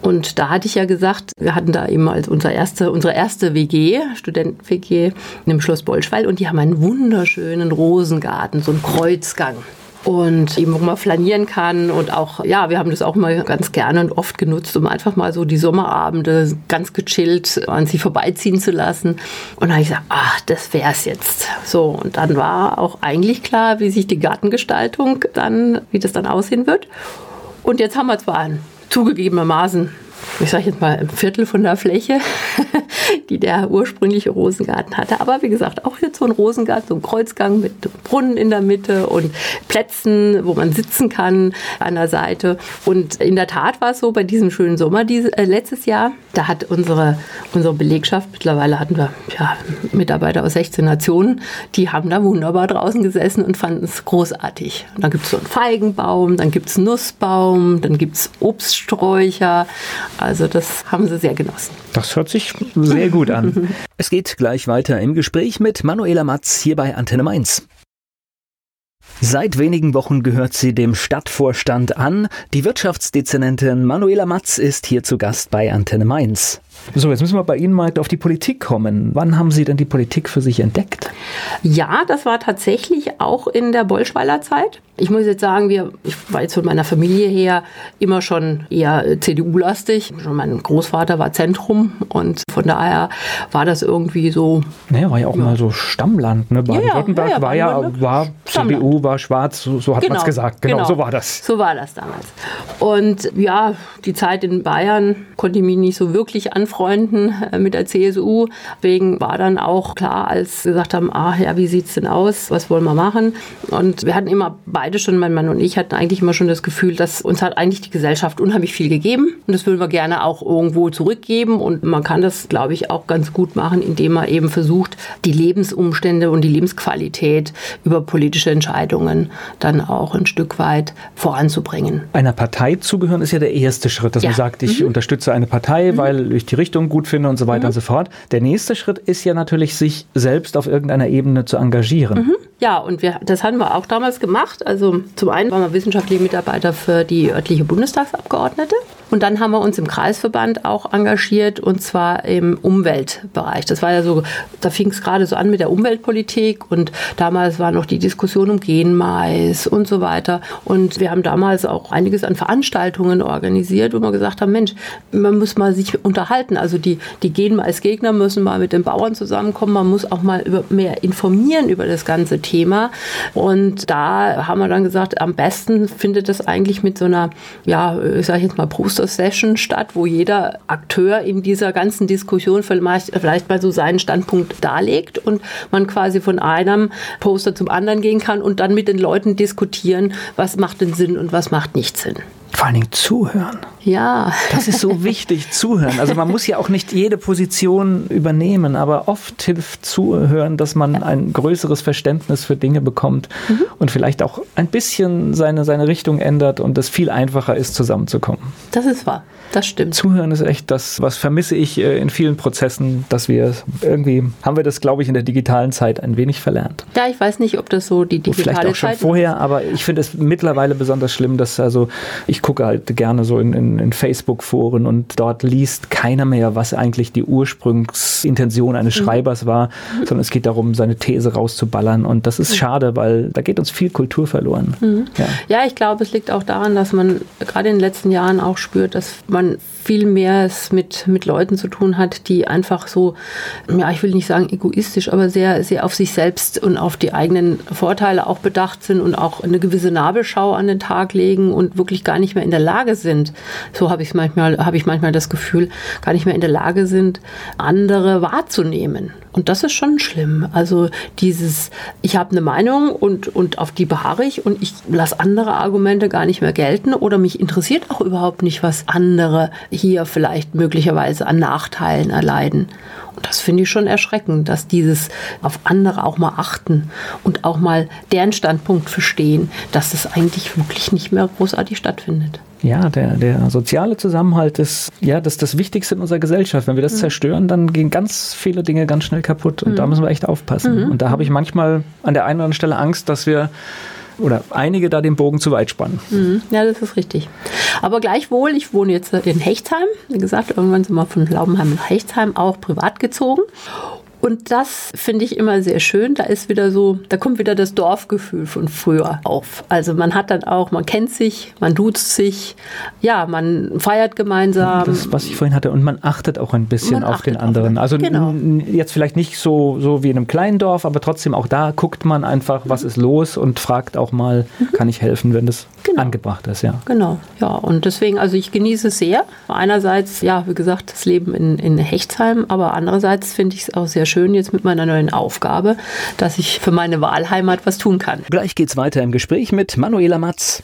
S2: Und da hatte ich ja gesagt, wir hatten da eben als unser erste, unsere erste WG, Studenten-WG, im Schloss Bolschweil und die haben einen wunderschönen Rosengarten, so einen Kreuzgang und eben wo man flanieren kann und auch, ja, wir haben das auch mal ganz gerne und oft genutzt, um einfach mal so die Sommerabende ganz gechillt an sie vorbeiziehen zu lassen. Und dann habe ich gesagt, ach, das wäre es jetzt. So, und dann war auch eigentlich klar, wie sich die Gartengestaltung dann, wie das dann aussehen wird. Und jetzt haben wir zwar zugegebenermaßen ich sage jetzt mal, ein Viertel von der Fläche, die der ursprüngliche Rosengarten hatte. Aber wie gesagt, auch jetzt so ein Rosengarten, so ein Kreuzgang mit Brunnen in der Mitte und Plätzen, wo man sitzen kann an der Seite. Und in der Tat war es so, bei diesem schönen Sommer dieses, äh, letztes Jahr, da hat unsere, unsere Belegschaft, mittlerweile hatten wir ja, Mitarbeiter aus 16 Nationen, die haben da wunderbar draußen gesessen und fanden es großartig. Und dann gibt es so einen Feigenbaum, dann gibt es Nussbaum, dann gibt es Obststräucher. Also das haben sie sehr genossen.
S1: Das hört sich sehr gut an. es geht gleich weiter im Gespräch mit Manuela Matz hier bei Antenne Mainz. Seit wenigen Wochen gehört sie dem Stadtvorstand an. Die Wirtschaftsdezernentin Manuela Matz ist hier zu Gast bei Antenne Mainz. So, jetzt müssen wir bei Ihnen mal auf die Politik kommen. Wann haben Sie denn die Politik für sich entdeckt?
S2: Ja, das war tatsächlich auch in der Bolschweiler Zeit. Ich muss jetzt sagen, wir, ich war jetzt von meiner Familie her immer schon eher CDU-lastig. Mein Großvater war Zentrum und von daher war das irgendwie so.
S1: Naja, war ja auch ja. mal so Stammland. Ne? Baden-Württemberg ja, ja, war ja war CDU, war schwarz, so, so hat genau, man es gesagt. Genau, genau, so war das.
S2: So war das damals. Und ja, die Zeit in Bayern konnte ich mich nicht so wirklich anfreunden äh, mit der CSU. Deswegen war dann auch klar, als wir gesagt haben, ah ja, wie sieht es denn aus? Was wollen wir machen? Und wir hatten immer beide beide schon, mein Mann und ich, hatten eigentlich immer schon das Gefühl, dass uns hat eigentlich die Gesellschaft unheimlich viel gegeben. Und das würden wir gerne auch irgendwo zurückgeben. Und man kann das, glaube ich, auch ganz gut machen, indem man eben versucht, die Lebensumstände und die Lebensqualität über politische Entscheidungen dann auch ein Stück weit voranzubringen.
S1: Einer Partei zugehören ist ja der erste Schritt, dass ja. man sagt, ich mhm. unterstütze eine Partei, mhm. weil ich die Richtung gut finde und so weiter mhm. und so fort. Der nächste Schritt ist ja natürlich, sich selbst auf irgendeiner Ebene zu engagieren.
S2: Mhm. Ja, und wir, das haben wir auch damals gemacht. Also zum einen waren wir wissenschaftliche Mitarbeiter für die örtliche Bundestagsabgeordnete. Und dann haben wir uns im Kreisverband auch engagiert und zwar im Umweltbereich. Das war ja so, da fing es gerade so an mit der Umweltpolitik und damals war noch die Diskussion um Genmais und so weiter. Und wir haben damals auch einiges an Veranstaltungen organisiert, wo wir gesagt haben, Mensch, man muss mal sich unterhalten. Also die, die Genmais-Gegner müssen mal mit den Bauern zusammenkommen. Man muss auch mal über, mehr informieren über das ganze Thema. Und da haben wir dann gesagt, am besten findet es eigentlich mit so einer, ja, ich sage jetzt mal Poster Session statt, wo jeder Akteur in dieser ganzen Diskussion vielleicht, vielleicht mal so seinen Standpunkt darlegt und man quasi von einem Poster zum anderen gehen kann und dann mit den Leuten diskutieren, was macht denn Sinn und was macht nicht Sinn.
S1: Vor allen Dingen zuhören.
S2: Ja.
S1: Das ist so wichtig, zuhören. Also man muss ja auch nicht jede Position übernehmen, aber oft hilft zuhören, dass man ein größeres Verständnis für Dinge bekommt mhm. und vielleicht auch ein bisschen seine, seine Richtung ändert und es viel einfacher ist, zusammenzukommen.
S2: Das ist wahr. Das stimmt.
S1: Zuhören ist echt das, was vermisse ich äh, in vielen Prozessen, dass wir irgendwie, haben wir das, glaube ich, in der digitalen Zeit ein wenig verlernt.
S2: Ja, ich weiß nicht, ob das so die digitale
S1: Vielleicht auch schon Zeit vorher, aber ich finde es mittlerweile besonders schlimm, dass also ich gucke halt gerne so in, in, in Facebook-Foren und dort liest keiner mehr, was eigentlich die Ursprungsintention eines mhm. Schreibers war, mhm. sondern es geht darum, seine These rauszuballern und das ist mhm. schade, weil da geht uns viel Kultur verloren.
S2: Mhm. Ja. ja, ich glaube, es liegt auch daran, dass man gerade in den letzten Jahren auch spürt, dass man man viel mehr es mit, mit Leuten zu tun hat, die einfach so, ja, ich will nicht sagen egoistisch, aber sehr, sehr auf sich selbst und auf die eigenen Vorteile auch bedacht sind und auch eine gewisse Nabelschau an den Tag legen und wirklich gar nicht mehr in der Lage sind. So habe ich manchmal, habe ich manchmal das Gefühl, gar nicht mehr in der Lage sind, andere wahrzunehmen. Und das ist schon schlimm. Also dieses, ich habe eine Meinung und, und auf die beharre ich und ich lasse andere Argumente gar nicht mehr gelten oder mich interessiert auch überhaupt nicht, was andere hier vielleicht möglicherweise an Nachteilen erleiden. Und das finde ich schon erschreckend, dass dieses auf andere auch mal achten und auch mal deren Standpunkt verstehen, dass das eigentlich wirklich nicht mehr großartig stattfindet.
S1: Ja, der, der soziale Zusammenhalt ist ja das, das Wichtigste in unserer Gesellschaft. Wenn wir das mhm. zerstören, dann gehen ganz viele Dinge ganz schnell kaputt. Und mhm. da müssen wir echt aufpassen. Mhm. Und da habe ich manchmal an der einen oder anderen Stelle Angst, dass wir oder einige da den Bogen zu weit spannen.
S2: Mhm. Ja, das ist richtig. Aber gleichwohl, ich wohne jetzt in Hechtsheim. Wie gesagt, irgendwann sind wir von Laubenheim nach Hechtsheim auch privat gezogen. Und das finde ich immer sehr schön. Da ist wieder so, da kommt wieder das Dorfgefühl von früher auf. Also man hat dann auch, man kennt sich, man duzt sich, ja, man feiert gemeinsam.
S1: Das, was ich vorhin hatte, und man achtet auch ein bisschen man auf den anderen. Auf, also genau. jetzt vielleicht nicht so, so wie in einem kleinen Dorf, aber trotzdem auch da guckt man einfach, was ist los und fragt auch mal, mhm. kann ich helfen, wenn das genau. angebracht ist, ja.
S2: Genau, ja. Und deswegen, also ich genieße es sehr. Einerseits, ja, wie gesagt, das Leben in, in Hechtsheim, aber andererseits finde ich es auch sehr schön schön jetzt mit meiner neuen Aufgabe, dass ich für meine Wahlheimat was tun kann.
S1: Gleich geht's weiter im Gespräch mit Manuela Matz.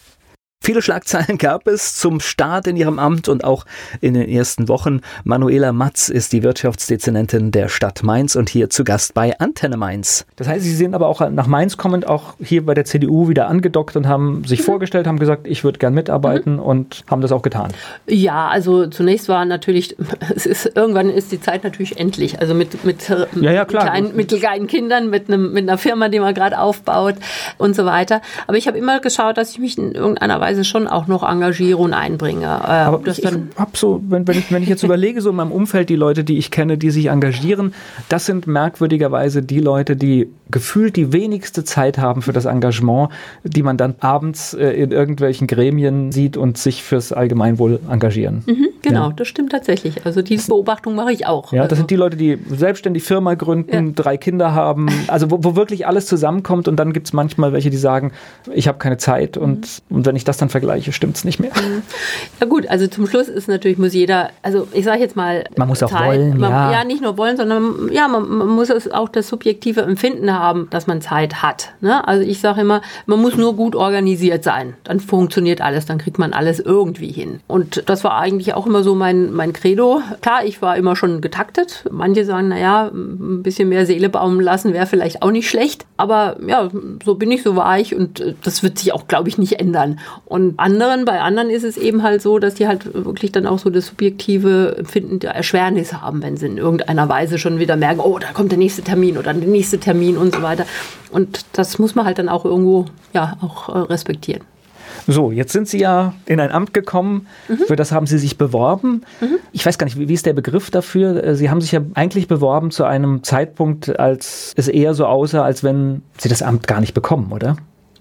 S1: Viele Schlagzeilen gab es zum Start in ihrem Amt und auch in den ersten Wochen. Manuela Matz ist die Wirtschaftsdezernentin der Stadt Mainz und hier zu Gast bei Antenne Mainz. Das heißt, Sie sind aber auch nach Mainz kommend auch hier bei der CDU wieder angedockt und haben sich mhm. vorgestellt, haben gesagt, ich würde gern mitarbeiten mhm. und haben das auch getan.
S2: Ja, also zunächst war natürlich, es ist, irgendwann ist die Zeit natürlich endlich. Also mit, mit, ja, ja, kleinen, mit kleinen Kindern, mit, einem, mit einer Firma, die man gerade aufbaut und so weiter. Aber ich habe immer geschaut, dass ich mich in irgendeiner Weise Weise schon auch noch engagiere und einbringe. Äh,
S1: Aber ich, ich habe so, wenn, wenn, ich, wenn ich jetzt überlege, so in meinem Umfeld die Leute, die ich kenne, die sich engagieren, das sind merkwürdigerweise die Leute, die gefühlt die wenigste Zeit haben für das Engagement, die man dann abends äh, in irgendwelchen Gremien sieht und sich fürs Allgemeinwohl engagieren.
S2: Mhm, genau, ja. das stimmt tatsächlich. Also diese Beobachtung mache ich auch.
S1: Ja,
S2: das
S1: also. sind die Leute, die selbstständig Firma gründen, ja. drei Kinder haben, also wo, wo, wirklich alles zusammenkommt und dann gibt es manchmal welche, die sagen, ich habe keine Zeit und, mhm. und wenn ich das dann vergleiche, stimmt es nicht mehr. Mhm.
S2: Ja gut, also zum Schluss ist natürlich, muss jeder, also ich sage jetzt mal,
S1: man muss auch Zeit, wollen,
S2: man,
S1: ja.
S2: ja. nicht nur wollen, sondern ja, man, man muss auch das subjektive Empfinden haben, dass man Zeit hat. Ne? Also ich sage immer, man muss nur gut organisiert sein, dann funktioniert alles, dann kriegt man alles irgendwie hin. Und das war eigentlich auch immer so mein, mein Credo. Klar, ich war immer schon getaktet. Manche sagen, naja, ein bisschen mehr Seele baumen lassen wäre vielleicht auch nicht schlecht. Aber ja, so bin ich, so war ich und das wird sich auch, glaube ich, nicht ändern. Und anderen, bei anderen ist es eben halt so, dass die halt wirklich dann auch so das subjektive Empfinden der Erschwernis haben, wenn sie in irgendeiner Weise schon wieder merken, oh, da kommt der nächste Termin oder der nächste Termin und so weiter. Und das muss man halt dann auch irgendwo ja auch äh, respektieren.
S1: So, jetzt sind Sie ja in ein Amt gekommen, mhm. für das haben Sie sich beworben. Mhm. Ich weiß gar nicht, wie, wie, ist der Begriff dafür? Äh, Sie haben sich ja eigentlich beworben zu einem Zeitpunkt, als es eher so aussah, als wenn Sie das Amt gar nicht bekommen, oder?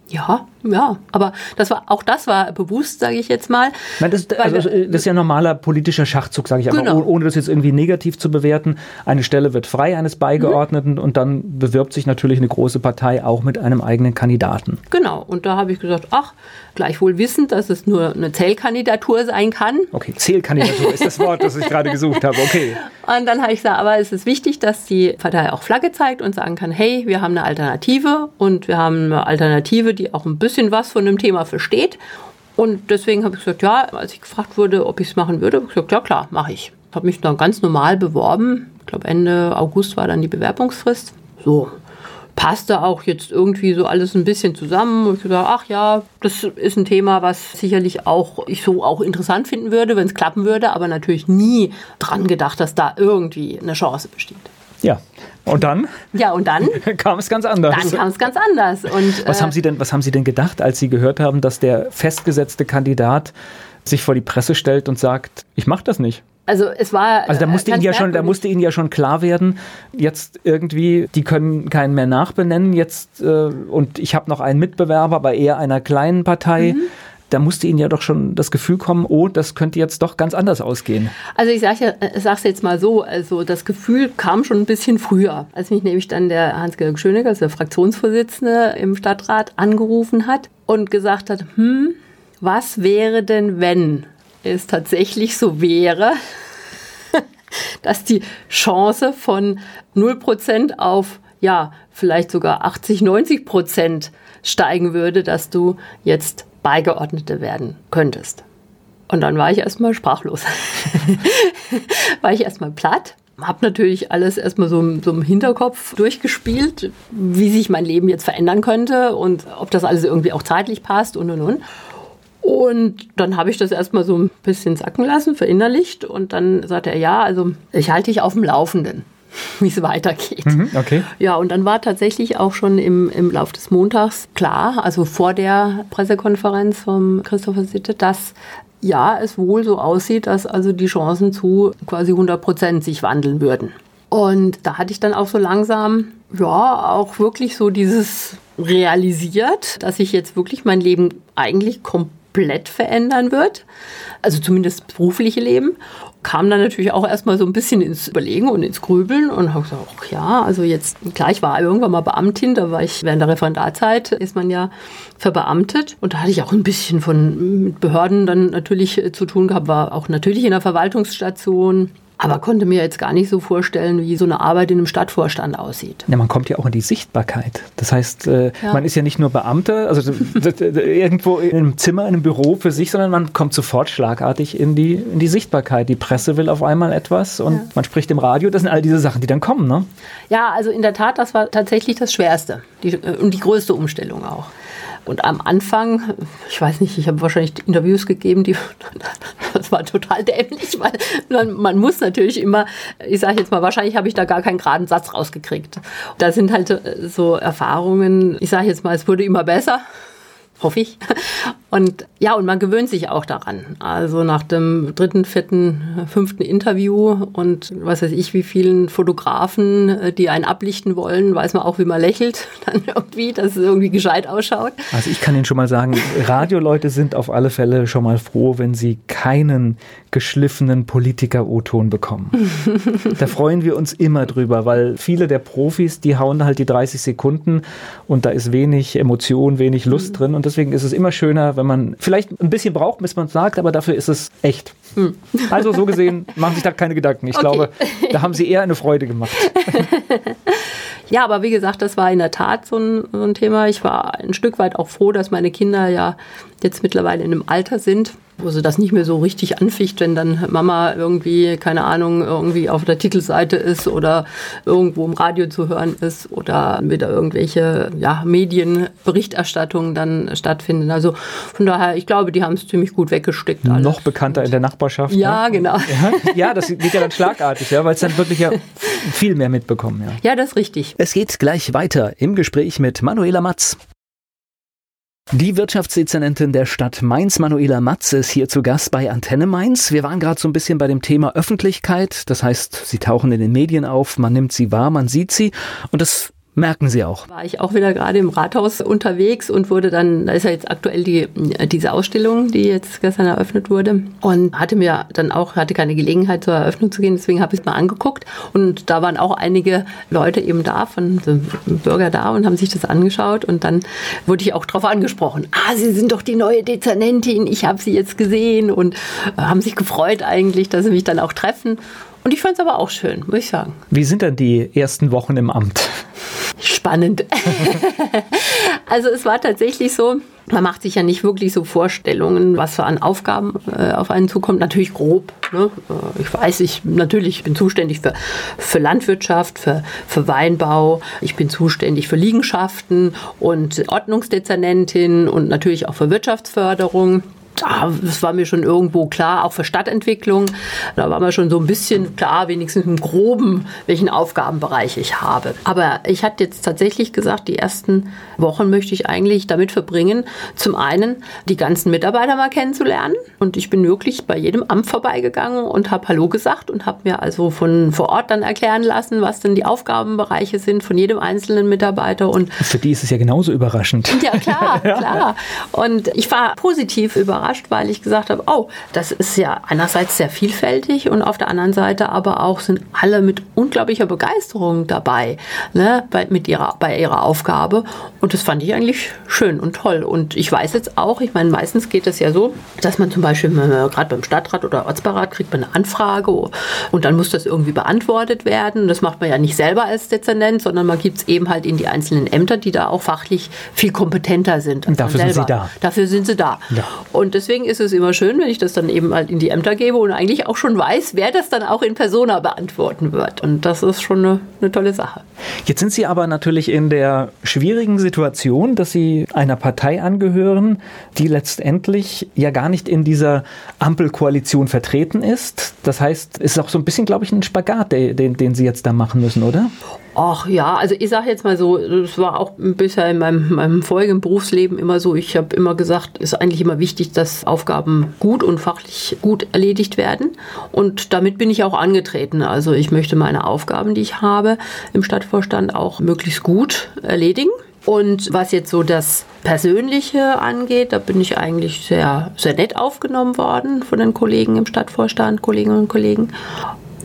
S2: Ja, ja, aber das war auch das war bewusst, sage ich jetzt mal.
S1: Nein, das, also, das ist ja normaler politischer Schachzug, sage ich genau. aber, ohne das jetzt irgendwie negativ zu bewerten. Eine Stelle wird frei eines Beigeordneten mhm. und dann bewirbt sich natürlich eine große Partei auch mit einem eigenen Kandidaten.
S2: Genau, und da habe ich gesagt, ach, gleichwohl wissend, dass es nur eine Zählkandidatur sein kann.
S1: Okay, Zählkandidatur ist das Wort, das ich gerade gesucht habe, okay.
S2: Und dann habe ich gesagt, aber es ist wichtig, dass die Partei auch Flagge zeigt und sagen kann, hey, wir haben eine Alternative und wir haben eine Alternative, die auch ein bisschen was von dem Thema versteht Und deswegen habe ich gesagt, ja, als ich gefragt wurde, ob ich es machen würde, habe ich gesagt, ja klar, mache ich. Habe mich dann ganz normal beworben. Ich glaube, Ende August war dann die Bewerbungsfrist. So, passte auch jetzt irgendwie so alles ein bisschen zusammen. Und ich gesagt, ach ja, das ist ein Thema, was sicherlich auch ich so auch interessant finden würde, wenn es klappen würde, aber natürlich nie dran gedacht, dass da irgendwie eine Chance besteht.
S1: Ja. Und dann?
S2: Ja, und dann
S1: kam es ganz anders.
S2: Dann kam es ganz anders. Und,
S1: was, äh, haben Sie denn, was haben Sie denn gedacht, als Sie gehört haben, dass der festgesetzte Kandidat sich vor die Presse stellt und sagt, ich mache das nicht?
S2: Also es war.
S1: Also da musste Ihnen ja schon, da musste Ihnen ja schon klar werden, jetzt irgendwie, die können keinen mehr nachbenennen, jetzt äh, und ich habe noch einen Mitbewerber, aber eher einer kleinen Partei. Mhm. Da musste Ihnen ja doch schon das Gefühl kommen, oh, das könnte jetzt doch ganz anders ausgehen.
S2: Also ich sage ja, äh, jetzt mal so, also das Gefühl kam schon ein bisschen früher, als mich nämlich dann der Hans-Georg Schönecker, also der Fraktionsvorsitzende im Stadtrat, angerufen hat und gesagt hat, hm, was wäre denn, wenn es tatsächlich so wäre, dass die Chance von 0% auf, ja, vielleicht sogar 80, 90 Prozent steigen würde, dass du jetzt Beigeordnete werden könntest. Und dann war ich erstmal sprachlos. war ich erstmal platt. Hab natürlich alles erstmal so, so im Hinterkopf durchgespielt, wie sich mein Leben jetzt verändern könnte und ob das alles irgendwie auch zeitlich passt und und und. Und dann habe ich das erstmal so ein bisschen sacken lassen, verinnerlicht. Und dann sagte er, ja, also ich halte dich auf dem Laufenden, wie es weitergeht.
S1: Mhm, okay.
S2: Ja, und dann war tatsächlich auch schon im, im Lauf des Montags klar, also vor der Pressekonferenz vom Christopher Sitte, dass ja, es wohl so aussieht, dass also die Chancen zu quasi 100 Prozent sich wandeln würden. Und da hatte ich dann auch so langsam, ja, auch wirklich so dieses realisiert, dass ich jetzt wirklich mein Leben eigentlich komplett verändern wird. Also zumindest das berufliche Leben. Kam dann natürlich auch erstmal so ein bisschen ins Überlegen und ins Grübeln und habe gesagt, ach ja, also jetzt, klar, ich war irgendwann mal Beamtin, da war ich während der Referendarzeit, ist man ja verbeamtet. Und da hatte ich auch ein bisschen von mit Behörden dann natürlich zu tun gehabt, war auch natürlich in der Verwaltungsstation aber konnte mir jetzt gar nicht so vorstellen, wie so eine Arbeit in einem Stadtvorstand aussieht.
S1: Ja, man kommt ja auch in die Sichtbarkeit. Das heißt, äh, ja. man ist ja nicht nur Beamter, also irgendwo in einem Zimmer, in einem Büro für sich, sondern man kommt sofort schlagartig in die, in die Sichtbarkeit. Die Presse will auf einmal etwas und ja. man spricht im Radio. Das sind all diese Sachen, die dann kommen, ne?
S2: Ja, also in der Tat, das war tatsächlich das Schwerste die, äh, und die größte Umstellung auch. Und am Anfang, ich weiß nicht, ich habe wahrscheinlich Interviews gegeben, die das war total dämlich, weil man, man muss natürlich immer, ich sage jetzt mal, wahrscheinlich habe ich da gar keinen geraden Satz rausgekriegt. Da sind halt äh, so Erfahrungen, ich sage jetzt mal, es wurde immer besser hoffe ich. Und ja, und man gewöhnt sich auch daran. Also nach dem dritten, vierten, fünften Interview und was weiß ich, wie vielen Fotografen, äh, die einen ablichten wollen, weiß man auch, wie man lächelt, dann irgendwie, dass es irgendwie gescheit ausschaut.
S1: Also ich kann Ihnen schon mal sagen, Radioleute sind auf alle Fälle schon mal froh, wenn sie keinen geschliffenen Politiker-O-Ton bekommen. da freuen wir uns immer drüber, weil viele der Profis, die hauen halt die 30 Sekunden und da ist wenig Emotion, wenig Lust mhm. drin und deswegen ist es immer schöner, wenn man vielleicht ein bisschen braucht, bis man es sagt, aber dafür ist es echt. Mhm. Also so gesehen, machen Sie sich da keine Gedanken. Ich okay. glaube, da haben Sie eher eine Freude gemacht.
S2: Ja, aber wie gesagt, das war in der Tat so ein, so ein Thema. Ich war ein Stück weit auch froh, dass meine Kinder ja jetzt mittlerweile in einem Alter sind, wo sie das nicht mehr so richtig anficht, wenn dann Mama irgendwie, keine Ahnung, irgendwie auf der Titelseite ist oder irgendwo im Radio zu hören ist oder wieder irgendwelche ja, Medienberichterstattungen dann stattfinden. Also von daher, ich glaube, die haben es ziemlich gut weggesteckt.
S1: Alles. Noch bekannter in der Nachbarschaft.
S2: Ja, ne? genau.
S1: Ja, ja, das geht ja dann schlagartig, ja, weil es dann wirklich ja viel mehr mitbekommen.
S2: Ja. ja, das ist richtig.
S1: Es geht gleich weiter im Gespräch mit Manuela Matz. Die Wirtschaftsdezernentin der Stadt Mainz, Manuela Matz, ist hier zu Gast bei Antenne Mainz. Wir waren gerade so ein bisschen bei dem Thema Öffentlichkeit. Das heißt, sie tauchen in den Medien auf, man nimmt sie wahr, man sieht sie. Und das merken Sie auch.
S2: War ich auch wieder gerade im Rathaus unterwegs und wurde dann, da ist ja jetzt aktuell die, diese Ausstellung, die jetzt gestern eröffnet wurde. Und hatte mir dann auch, hatte keine Gelegenheit zur Eröffnung zu gehen, deswegen habe ich es mal angeguckt. Und da waren auch einige Leute eben da, von Bürger da und haben sich das angeschaut. Und dann wurde ich auch darauf angesprochen, ah, Sie sind doch die neue Dezernentin, ich habe Sie jetzt gesehen und äh, haben sich gefreut eigentlich, dass Sie mich dann auch treffen und ich fand es aber auch schön, muss ich sagen.
S1: Wie sind denn die ersten Wochen im Amt?
S2: Spannend. also es war tatsächlich so, man macht sich ja nicht wirklich so Vorstellungen, was für an Aufgaben äh, auf einen zukommt. Natürlich grob. Ne? Äh, ich weiß, ich natürlich bin zuständig für, für Landwirtschaft, für, für Weinbau. Ich bin zuständig für Liegenschaften und Ordnungsdezernentin und natürlich auch für Wirtschaftsförderung das war mir schon irgendwo klar, auch für Stadtentwicklung. Da war mir schon so ein bisschen klar, wenigstens im Groben, welchen Aufgabenbereich ich habe. Aber ich hatte jetzt tatsächlich gesagt, die ersten Wochen möchte ich eigentlich damit verbringen, zum einen die ganzen Mitarbeiter mal kennenzulernen. Und ich bin wirklich bei jedem Amt vorbeigegangen und habe Hallo gesagt und habe mir also von vor Ort dann erklären lassen, was denn die Aufgabenbereiche sind von jedem einzelnen Mitarbeiter. Und
S1: für die ist es ja genauso überraschend.
S2: Ja, klar, klar. Und ich war positiv überrascht überrascht, weil ich gesagt habe, oh, das ist ja einerseits sehr vielfältig und auf der anderen Seite aber auch sind alle mit unglaublicher Begeisterung dabei, ne, bei, mit ihrer, bei ihrer Aufgabe. Und das fand ich eigentlich schön und toll. Und ich weiß jetzt auch, ich meine, meistens geht es ja so, dass man zum Beispiel gerade beim Stadtrat oder Ortsbeirat kriegt man eine Anfrage und dann muss das irgendwie beantwortet werden. Das macht man ja nicht selber als Dezernent, sondern man gibt es eben halt in die einzelnen Ämter, die da auch fachlich viel kompetenter sind.
S1: Und dafür sind sie da.
S2: Dafür sind sie da. Ja. Und deswegen ist es immer schön, wenn ich das dann eben halt in die Ämter gebe und eigentlich auch schon weiß, wer das dann auch in Persona beantworten wird. Und das ist schon eine, eine tolle Sache.
S1: Jetzt sind Sie aber natürlich in der schwierigen Situation, dass Sie einer Partei angehören, die letztendlich ja gar nicht in dieser Ampelkoalition vertreten ist. Das heißt, es ist auch so ein bisschen, glaube ich, ein Spagat, den, den Sie jetzt da machen müssen, oder?
S2: Ach ja, also ich sage jetzt mal so, das war auch bisher in meinem, meinem vorigen Berufsleben immer so, ich habe immer gesagt, es ist eigentlich immer wichtig, dass Aufgaben gut und fachlich gut erledigt werden. Und damit bin ich auch angetreten. Also ich möchte meine Aufgaben, die ich habe im Stadtvorstand, auch möglichst gut erledigen. Und was jetzt so das Persönliche angeht, da bin ich eigentlich sehr, sehr nett aufgenommen worden von den Kollegen im Stadtvorstand, Kolleginnen und Kollegen.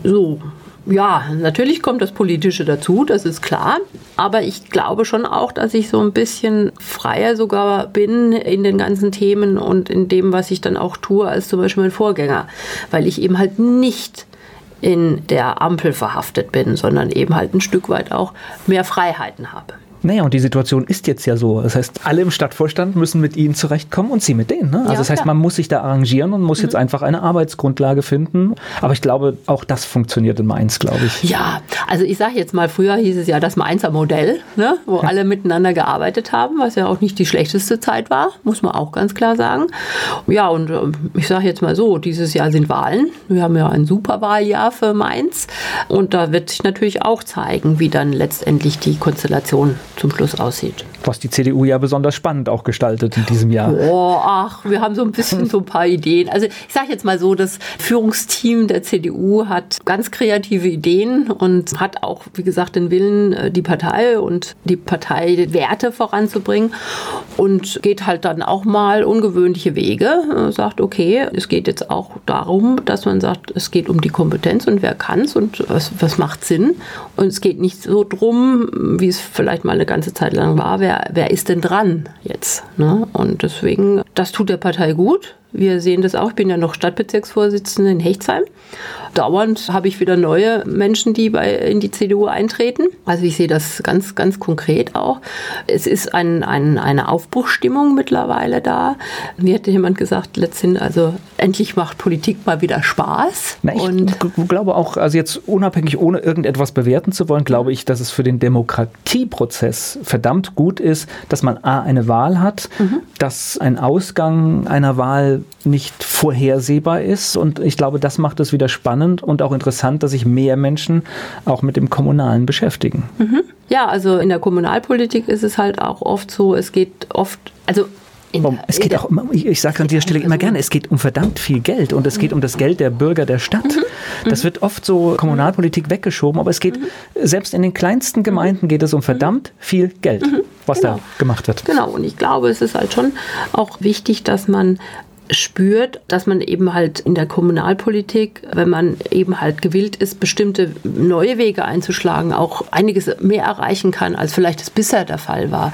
S2: So, ja, natürlich kommt das Politische dazu, das ist klar. Aber ich glaube schon auch, dass ich so ein bisschen freier sogar bin in den ganzen Themen und in dem, was ich dann auch tue, als zum Beispiel mein Vorgänger. Weil ich eben halt nicht in der Ampel verhaftet bin, sondern eben halt ein Stück weit auch mehr Freiheiten habe.
S1: Naja, und die Situation ist jetzt ja so. Das heißt, alle im Stadtvorstand müssen mit ihnen zurechtkommen und sie mit denen. Ne? Also ja, das heißt, klar. man muss sich da arrangieren und muss mhm. jetzt einfach eine Arbeitsgrundlage finden. Aber ich glaube, auch das funktioniert in Mainz, glaube ich.
S2: Ja, also ich sage jetzt mal, früher hieß es ja das Mainzer Modell, ne? wo ja. alle miteinander gearbeitet haben, was ja auch nicht die schlechteste Zeit war, muss man auch ganz klar sagen. Ja, und ähm, ich sage jetzt mal so, dieses Jahr sind Wahlen. Wir haben ja ein Superwahljahr für Mainz. Und da wird sich natürlich auch zeigen, wie dann letztendlich die Konstellation zum Schluss aussieht.
S1: Was die CDU ja besonders spannend auch gestaltet in diesem Jahr.
S2: Oh, ach, wir haben so ein bisschen so ein paar Ideen. Also ich sage jetzt mal so, das Führungsteam der CDU hat ganz kreative Ideen und hat auch, wie gesagt, den Willen, äh, die Partei und die Parteiwerte voranzubringen und geht halt dann auch mal ungewöhnliche Wege. Sagt, okay, es geht jetzt auch darum, dass man sagt, es geht um die Kompetenz und wer kann es und was, was macht Sinn. Und es geht nicht so drum, wie es vielleicht mal eine ganze Zeit lang war, wer, wer ist denn dran jetzt? Ne? Und deswegen, das tut der Partei gut. Wir sehen das auch. Ich bin ja noch Stadtbezirksvorsitzende in Hechtsheim. Dauernd habe ich wieder neue Menschen, die bei, in die CDU eintreten. Also ich sehe das ganz, ganz konkret auch. Es ist ein, ein, eine Aufbruchstimmung mittlerweile da. Mir hat jemand gesagt letztendlich, also endlich macht Politik mal wieder Spaß.
S1: Na, ich und glaube auch, also jetzt unabhängig, ohne irgendetwas bewerten zu wollen, glaube ich, dass es für den Demokratieprozess verdammt gut ist, dass man A, eine Wahl hat, mhm. dass ein Ausgang einer Wahl nicht vorhersehbar ist. Und ich glaube, das macht es wieder spannend und auch interessant, dass sich mehr Menschen auch mit dem Kommunalen beschäftigen.
S2: Mhm. Ja, also in der Kommunalpolitik ist es halt auch oft so, es geht oft, also
S1: um, es geht auch, ich, ich sage an dieser Stelle immer gerne, es geht um verdammt viel Geld und es geht um das Geld der Bürger der Stadt. Mhm. Das wird oft so Kommunalpolitik weggeschoben, aber es geht, mhm. selbst in den kleinsten Gemeinden geht es um verdammt viel Geld, mhm. was genau. da gemacht wird.
S2: Genau, und ich glaube, es ist halt schon auch wichtig, dass man spürt, dass man eben halt in der Kommunalpolitik, wenn man eben halt gewillt ist, bestimmte neue Wege einzuschlagen, auch einiges mehr erreichen kann, als vielleicht es bisher der Fall war.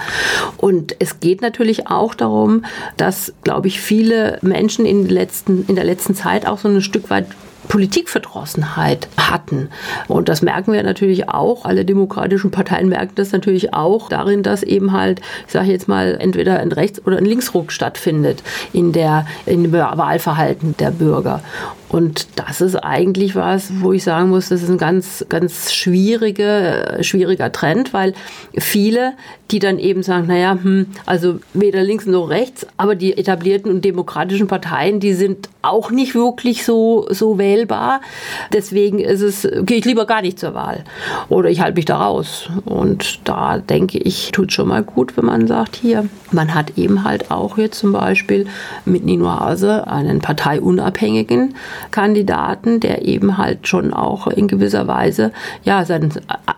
S2: Und es geht natürlich auch darum, dass, glaube ich, viele Menschen in, letzten, in der letzten Zeit auch so ein Stück weit Politikverdrossenheit hatten. Und das merken wir natürlich auch. Alle demokratischen Parteien merken das natürlich auch darin, dass eben halt, ich sage jetzt mal, entweder ein Rechts- oder ein Linksruck stattfindet in der, in dem Wahlverhalten der Bürger. Und das ist eigentlich was, wo ich sagen muss, das ist ein ganz, ganz schwierige, schwieriger Trend, weil viele, die dann eben sagen, naja, hm, also weder links noch rechts, aber die etablierten und demokratischen Parteien, die sind auch nicht wirklich so, so wählbar. Deswegen ist es, gehe ich lieber gar nicht zur Wahl. Oder ich halte mich da raus. Und da denke ich, tut schon mal gut, wenn man sagt, hier, man hat eben halt auch jetzt zum Beispiel mit Nino Hase einen parteiunabhängigen Kandidaten, der eben halt schon auch in gewisser Weise ja sein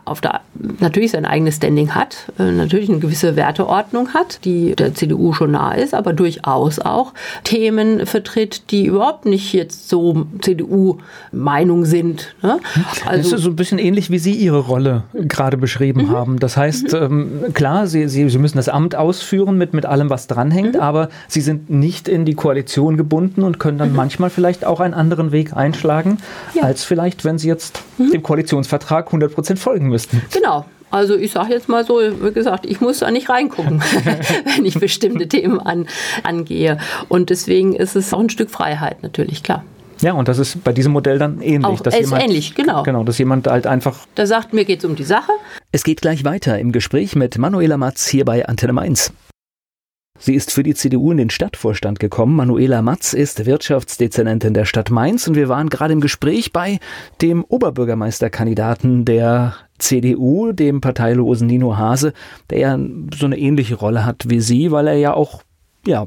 S2: auf der natürlich sein eigenes Standing hat, äh, natürlich eine gewisse Werteordnung hat, die der CDU schon nah ist, aber durchaus auch Themen vertritt, die überhaupt nicht jetzt so CDU-Meinung sind.
S1: Ne? Also, das ist so ein bisschen ähnlich, wie Sie Ihre Rolle gerade beschrieben mhm. haben. Das heißt, mhm. ähm, klar, Sie, Sie, Sie müssen das Amt ausführen mit, mit allem, was dranhängt, mhm. aber Sie sind nicht in die Koalition gebunden und können dann mhm. manchmal vielleicht auch einen anderen Weg einschlagen, ja. als vielleicht, wenn Sie jetzt mhm. dem Koalitionsvertrag 100 Prozent folgen müssten.
S2: Genau. Also ich sage jetzt mal so, wie gesagt, ich muss da nicht reingucken, wenn ich bestimmte Themen an, angehe. Und deswegen ist es auch ein Stück Freiheit natürlich, klar.
S1: Ja, und das ist bei diesem Modell dann ähnlich.
S2: Auch, dass ist jemand, ähnlich, genau.
S1: Genau, dass jemand halt einfach...
S2: Da sagt, mir geht es um die Sache.
S1: Es geht gleich weiter im Gespräch mit Manuela Matz hier bei Antenne Mainz. Sie ist für die CDU in den Stadtvorstand gekommen. Manuela Matz ist Wirtschaftsdezernentin der Stadt Mainz und wir waren gerade im Gespräch bei dem Oberbürgermeisterkandidaten der CDU, dem parteilosen Nino Hase, der ja so eine ähnliche Rolle hat wie Sie, weil er ja auch ja,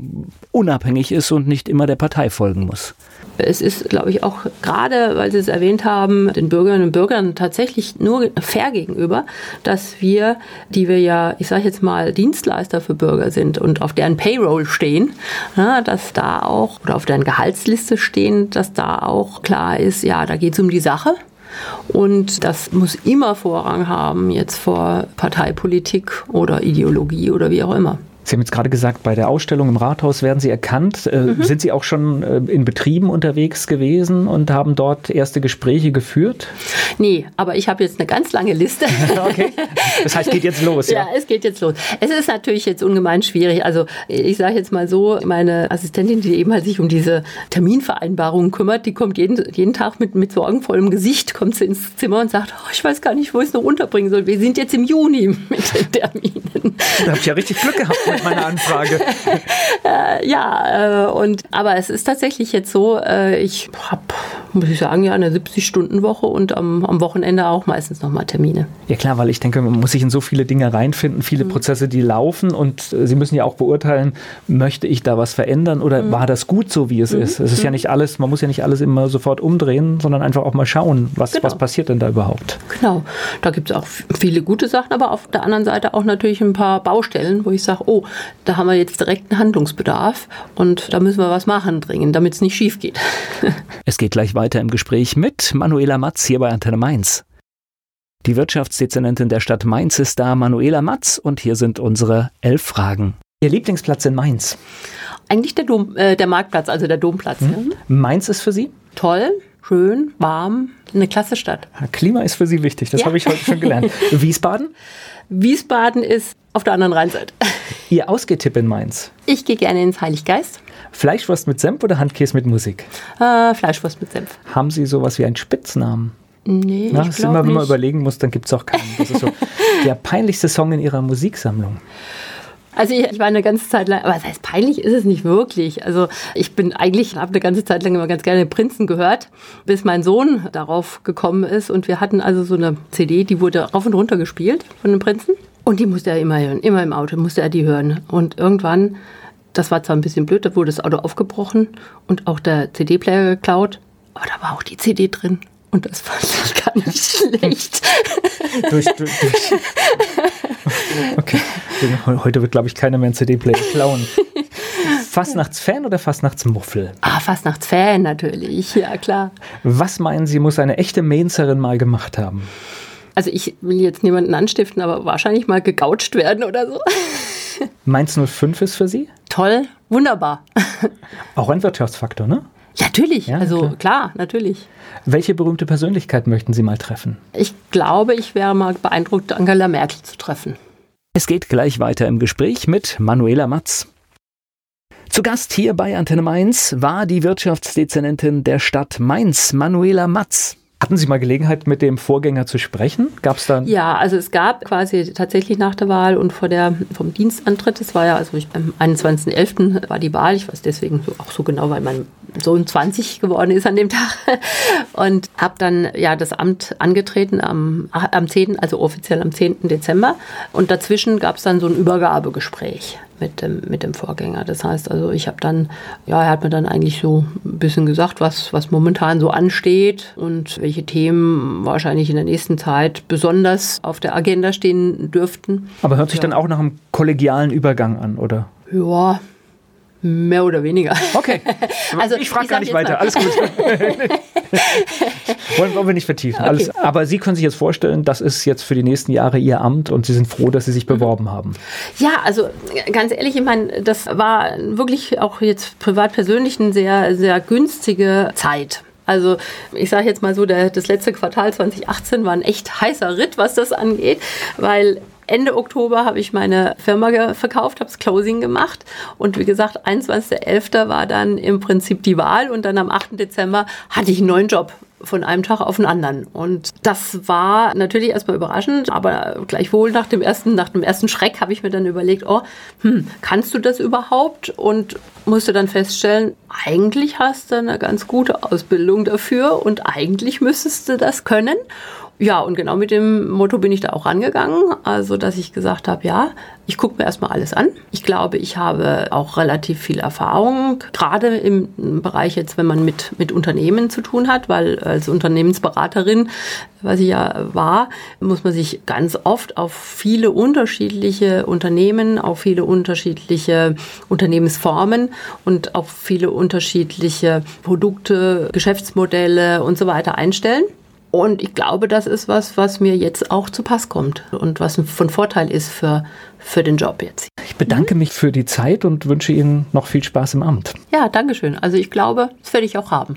S1: unabhängig ist und nicht immer der Partei folgen muss.
S2: Es ist, glaube ich, auch gerade, weil Sie es erwähnt haben, den Bürgerinnen und Bürgern tatsächlich nur fair gegenüber, dass wir, die wir ja, ich sage jetzt mal, Dienstleister für Bürger sind und auf deren Payroll stehen, na, dass da auch, oder auf deren Gehaltsliste stehen, dass da auch klar ist, ja, da geht es um die Sache. Und das muss immer Vorrang haben, jetzt vor Parteipolitik oder Ideologie oder wie auch immer.
S1: Sie haben jetzt gerade gesagt, bei der Ausstellung im Rathaus werden Sie erkannt. Äh, mhm. Sind Sie auch schon äh, in Betrieben unterwegs gewesen und haben dort erste Gespräche geführt?
S2: Nee, aber ich habe jetzt eine ganz lange Liste.
S1: okay. Das heißt, geht jetzt los.
S2: Ja? ja, es geht jetzt los. Es ist natürlich jetzt ungemein schwierig. Also ich sage jetzt mal so, meine Assistentin, die eben halt sich um diese Terminvereinbarungen kümmert, die kommt jeden, jeden Tag mit, mit sorgenvollem Gesicht, kommt sie ins Zimmer und sagt, oh, ich weiß gar nicht, wo ich es noch unterbringen soll. Wir sind jetzt im Juni mit den Terminen.
S1: Da habe ich ja richtig Glück gehabt mit meiner Anfrage.
S2: äh, ja, äh, und aber es ist tatsächlich jetzt so, äh, ich habe, muss ich sagen, ja, eine 70-Stunden-Woche und am, am Wochenende auch meistens nochmal Termine.
S1: Ja klar, weil ich denke, man muss sich in so viele Dinge reinfinden, viele mhm. Prozesse, die laufen und äh, Sie müssen ja auch beurteilen, möchte ich da was verändern oder mhm. war das gut so, wie es mhm. ist? Es ist ja mhm. nicht alles, man muss ja nicht alles immer sofort umdrehen, sondern einfach auch mal schauen, was, genau. was passiert denn da überhaupt?
S2: Genau, da gibt es auch viele gute Sachen, aber auf der anderen Seite auch natürlich ein paar Baustellen, wo ich sage, oh, da haben wir jetzt direkt einen Handlungsbedarf und da müssen wir was machen dringend, damit es nicht schief geht.
S1: es geht gleich weiter im Gespräch mit Manuela Matz hier bei Antenne Mainz. Die Wirtschaftsdezernentin der Stadt Mainz ist da, Manuela Matz, und hier sind unsere elf Fragen. Ihr Lieblingsplatz in Mainz?
S2: Eigentlich der, Dom, äh, der Marktplatz, also der Domplatz.
S1: Mhm. Ja. Mainz ist für Sie?
S2: Toll, schön, warm, eine klasse Stadt.
S1: Klima ist für Sie wichtig, das ja. habe ich heute schon gelernt. Wiesbaden?
S2: Wiesbaden ist auf der anderen Rheinseite.
S1: Ihr Ausgehtipp in Mainz?
S2: Ich gehe gerne ins Heiliggeist.
S1: Fleischwurst mit Senf oder Handkäse mit Musik?
S2: Äh, Fleischwurst mit Senf.
S1: Haben Sie sowas wie einen Spitznamen?
S2: Nee, Na,
S1: ich immer, wenn man überlegen muss, dann gibt es auch keinen. Das ist so der peinlichste Song in Ihrer Musiksammlung.
S2: Also ich, ich, war eine ganze Zeit lang, aber das heißt peinlich ist es nicht wirklich. Also ich bin eigentlich, habe eine ganze Zeit lang immer ganz gerne Prinzen gehört, bis mein Sohn darauf gekommen ist und wir hatten also so eine CD, die wurde rauf und runter gespielt von den Prinzen. Und die musste er immer hören, immer im Auto musste er die hören. Und irgendwann, das war zwar ein bisschen blöd, da wurde das Auto aufgebrochen und auch der CD-Player geklaut, aber da war auch die CD drin. Und das fand ich gar nicht schlecht. durch, durch, durch.
S1: Okay. Heute wird, glaube ich, keiner mehr einen CD-Player klauen. Fastnachtsfan oder Fastnachtsmuffel?
S2: Ah, Fastnachtsfan natürlich, ja klar.
S1: Was meinen Sie, muss eine echte Mainzerin mal gemacht haben?
S2: Also ich will jetzt niemanden anstiften, aber wahrscheinlich mal gegoucht werden oder so.
S1: Mainz 05 ist für Sie?
S2: Toll, wunderbar.
S1: Auch ein Wirtschaftsfaktor, ne?
S2: Natürlich, ja, also klar. klar, natürlich.
S1: Welche berühmte Persönlichkeit möchten Sie mal treffen?
S2: Ich glaube, ich wäre mal beeindruckt, Angela Merkel zu treffen.
S1: Es geht gleich weiter im Gespräch mit Manuela Matz. Zu Gast hier bei Antenne Mainz war die Wirtschaftsdezernentin der Stadt Mainz, Manuela Matz. Hatten Sie mal Gelegenheit, mit dem Vorgänger zu sprechen? Gab es dann?
S2: Ja, also es gab quasi tatsächlich nach der Wahl und vor der, vom Dienstantritt, das war ja, also ich, am 21.11. war die Wahl, ich weiß deswegen so, auch so genau, weil mein Sohn 20 geworden ist an dem Tag und habe dann ja das Amt angetreten am, am 10., also offiziell am 10. Dezember und dazwischen gab es dann so ein Übergabegespräch mit dem, mit dem Vorgänger. Das heißt also, ich habe dann, ja, er hat mir dann eigentlich so ein bisschen gesagt, was, was momentan so ansteht und welche Themen wahrscheinlich in der nächsten Zeit besonders auf der Agenda stehen dürften.
S1: Aber hört sich ja. dann auch nach einem kollegialen Übergang an, oder?
S2: Ja, Mehr oder weniger.
S1: Okay. Also, ich frage gar nicht weiter. Alles gut. wollen, wollen, wir nicht vertiefen. Okay. Alles, aber Sie können sich jetzt vorstellen, das ist jetzt für die nächsten Jahre Ihr Amt und Sie sind froh, dass Sie sich beworben haben.
S2: Ja, also ganz ehrlich, ich meine, das war wirklich auch jetzt privat persönlich eine sehr, sehr günstige Zeit. Also ich sage jetzt mal so, der, das letzte Quartal 2018 war ein echt heißer Ritt, was das angeht, weil Ende Oktober habe ich meine Firma verkauft, habe das Closing gemacht und wie gesagt, 21.11. war dann im Prinzip die Wahl und dann am 8. Dezember hatte ich einen neuen Job von einem Tag auf den anderen. Und das war natürlich erstmal überraschend, aber gleichwohl nach dem ersten, nach dem ersten Schreck habe ich mir dann überlegt, oh, hm, kannst du das überhaupt? Und musste dann feststellen, eigentlich hast du eine ganz gute Ausbildung dafür und eigentlich müsstest du das können. Ja, und genau mit dem Motto bin ich da auch rangegangen. Also, dass ich gesagt habe, ja, ich gucke mir erstmal alles an. Ich glaube, ich habe auch relativ viel Erfahrung, gerade im Bereich jetzt, wenn man mit, mit Unternehmen zu tun hat, weil als Unternehmensberaterin, was ich ja war, muss man sich ganz oft auf viele unterschiedliche Unternehmen, auf viele unterschiedliche Unternehmensformen und auf viele unterschiedliche Produkte, Geschäftsmodelle und so weiter einstellen. Und ich glaube, das ist was, was mir jetzt auch zu Pass kommt und was von Vorteil ist für, für den Job jetzt.
S1: Ich bedanke mich für die Zeit und wünsche Ihnen noch viel Spaß im Amt.
S2: Ja, danke schön. Also ich glaube, das werde ich auch haben.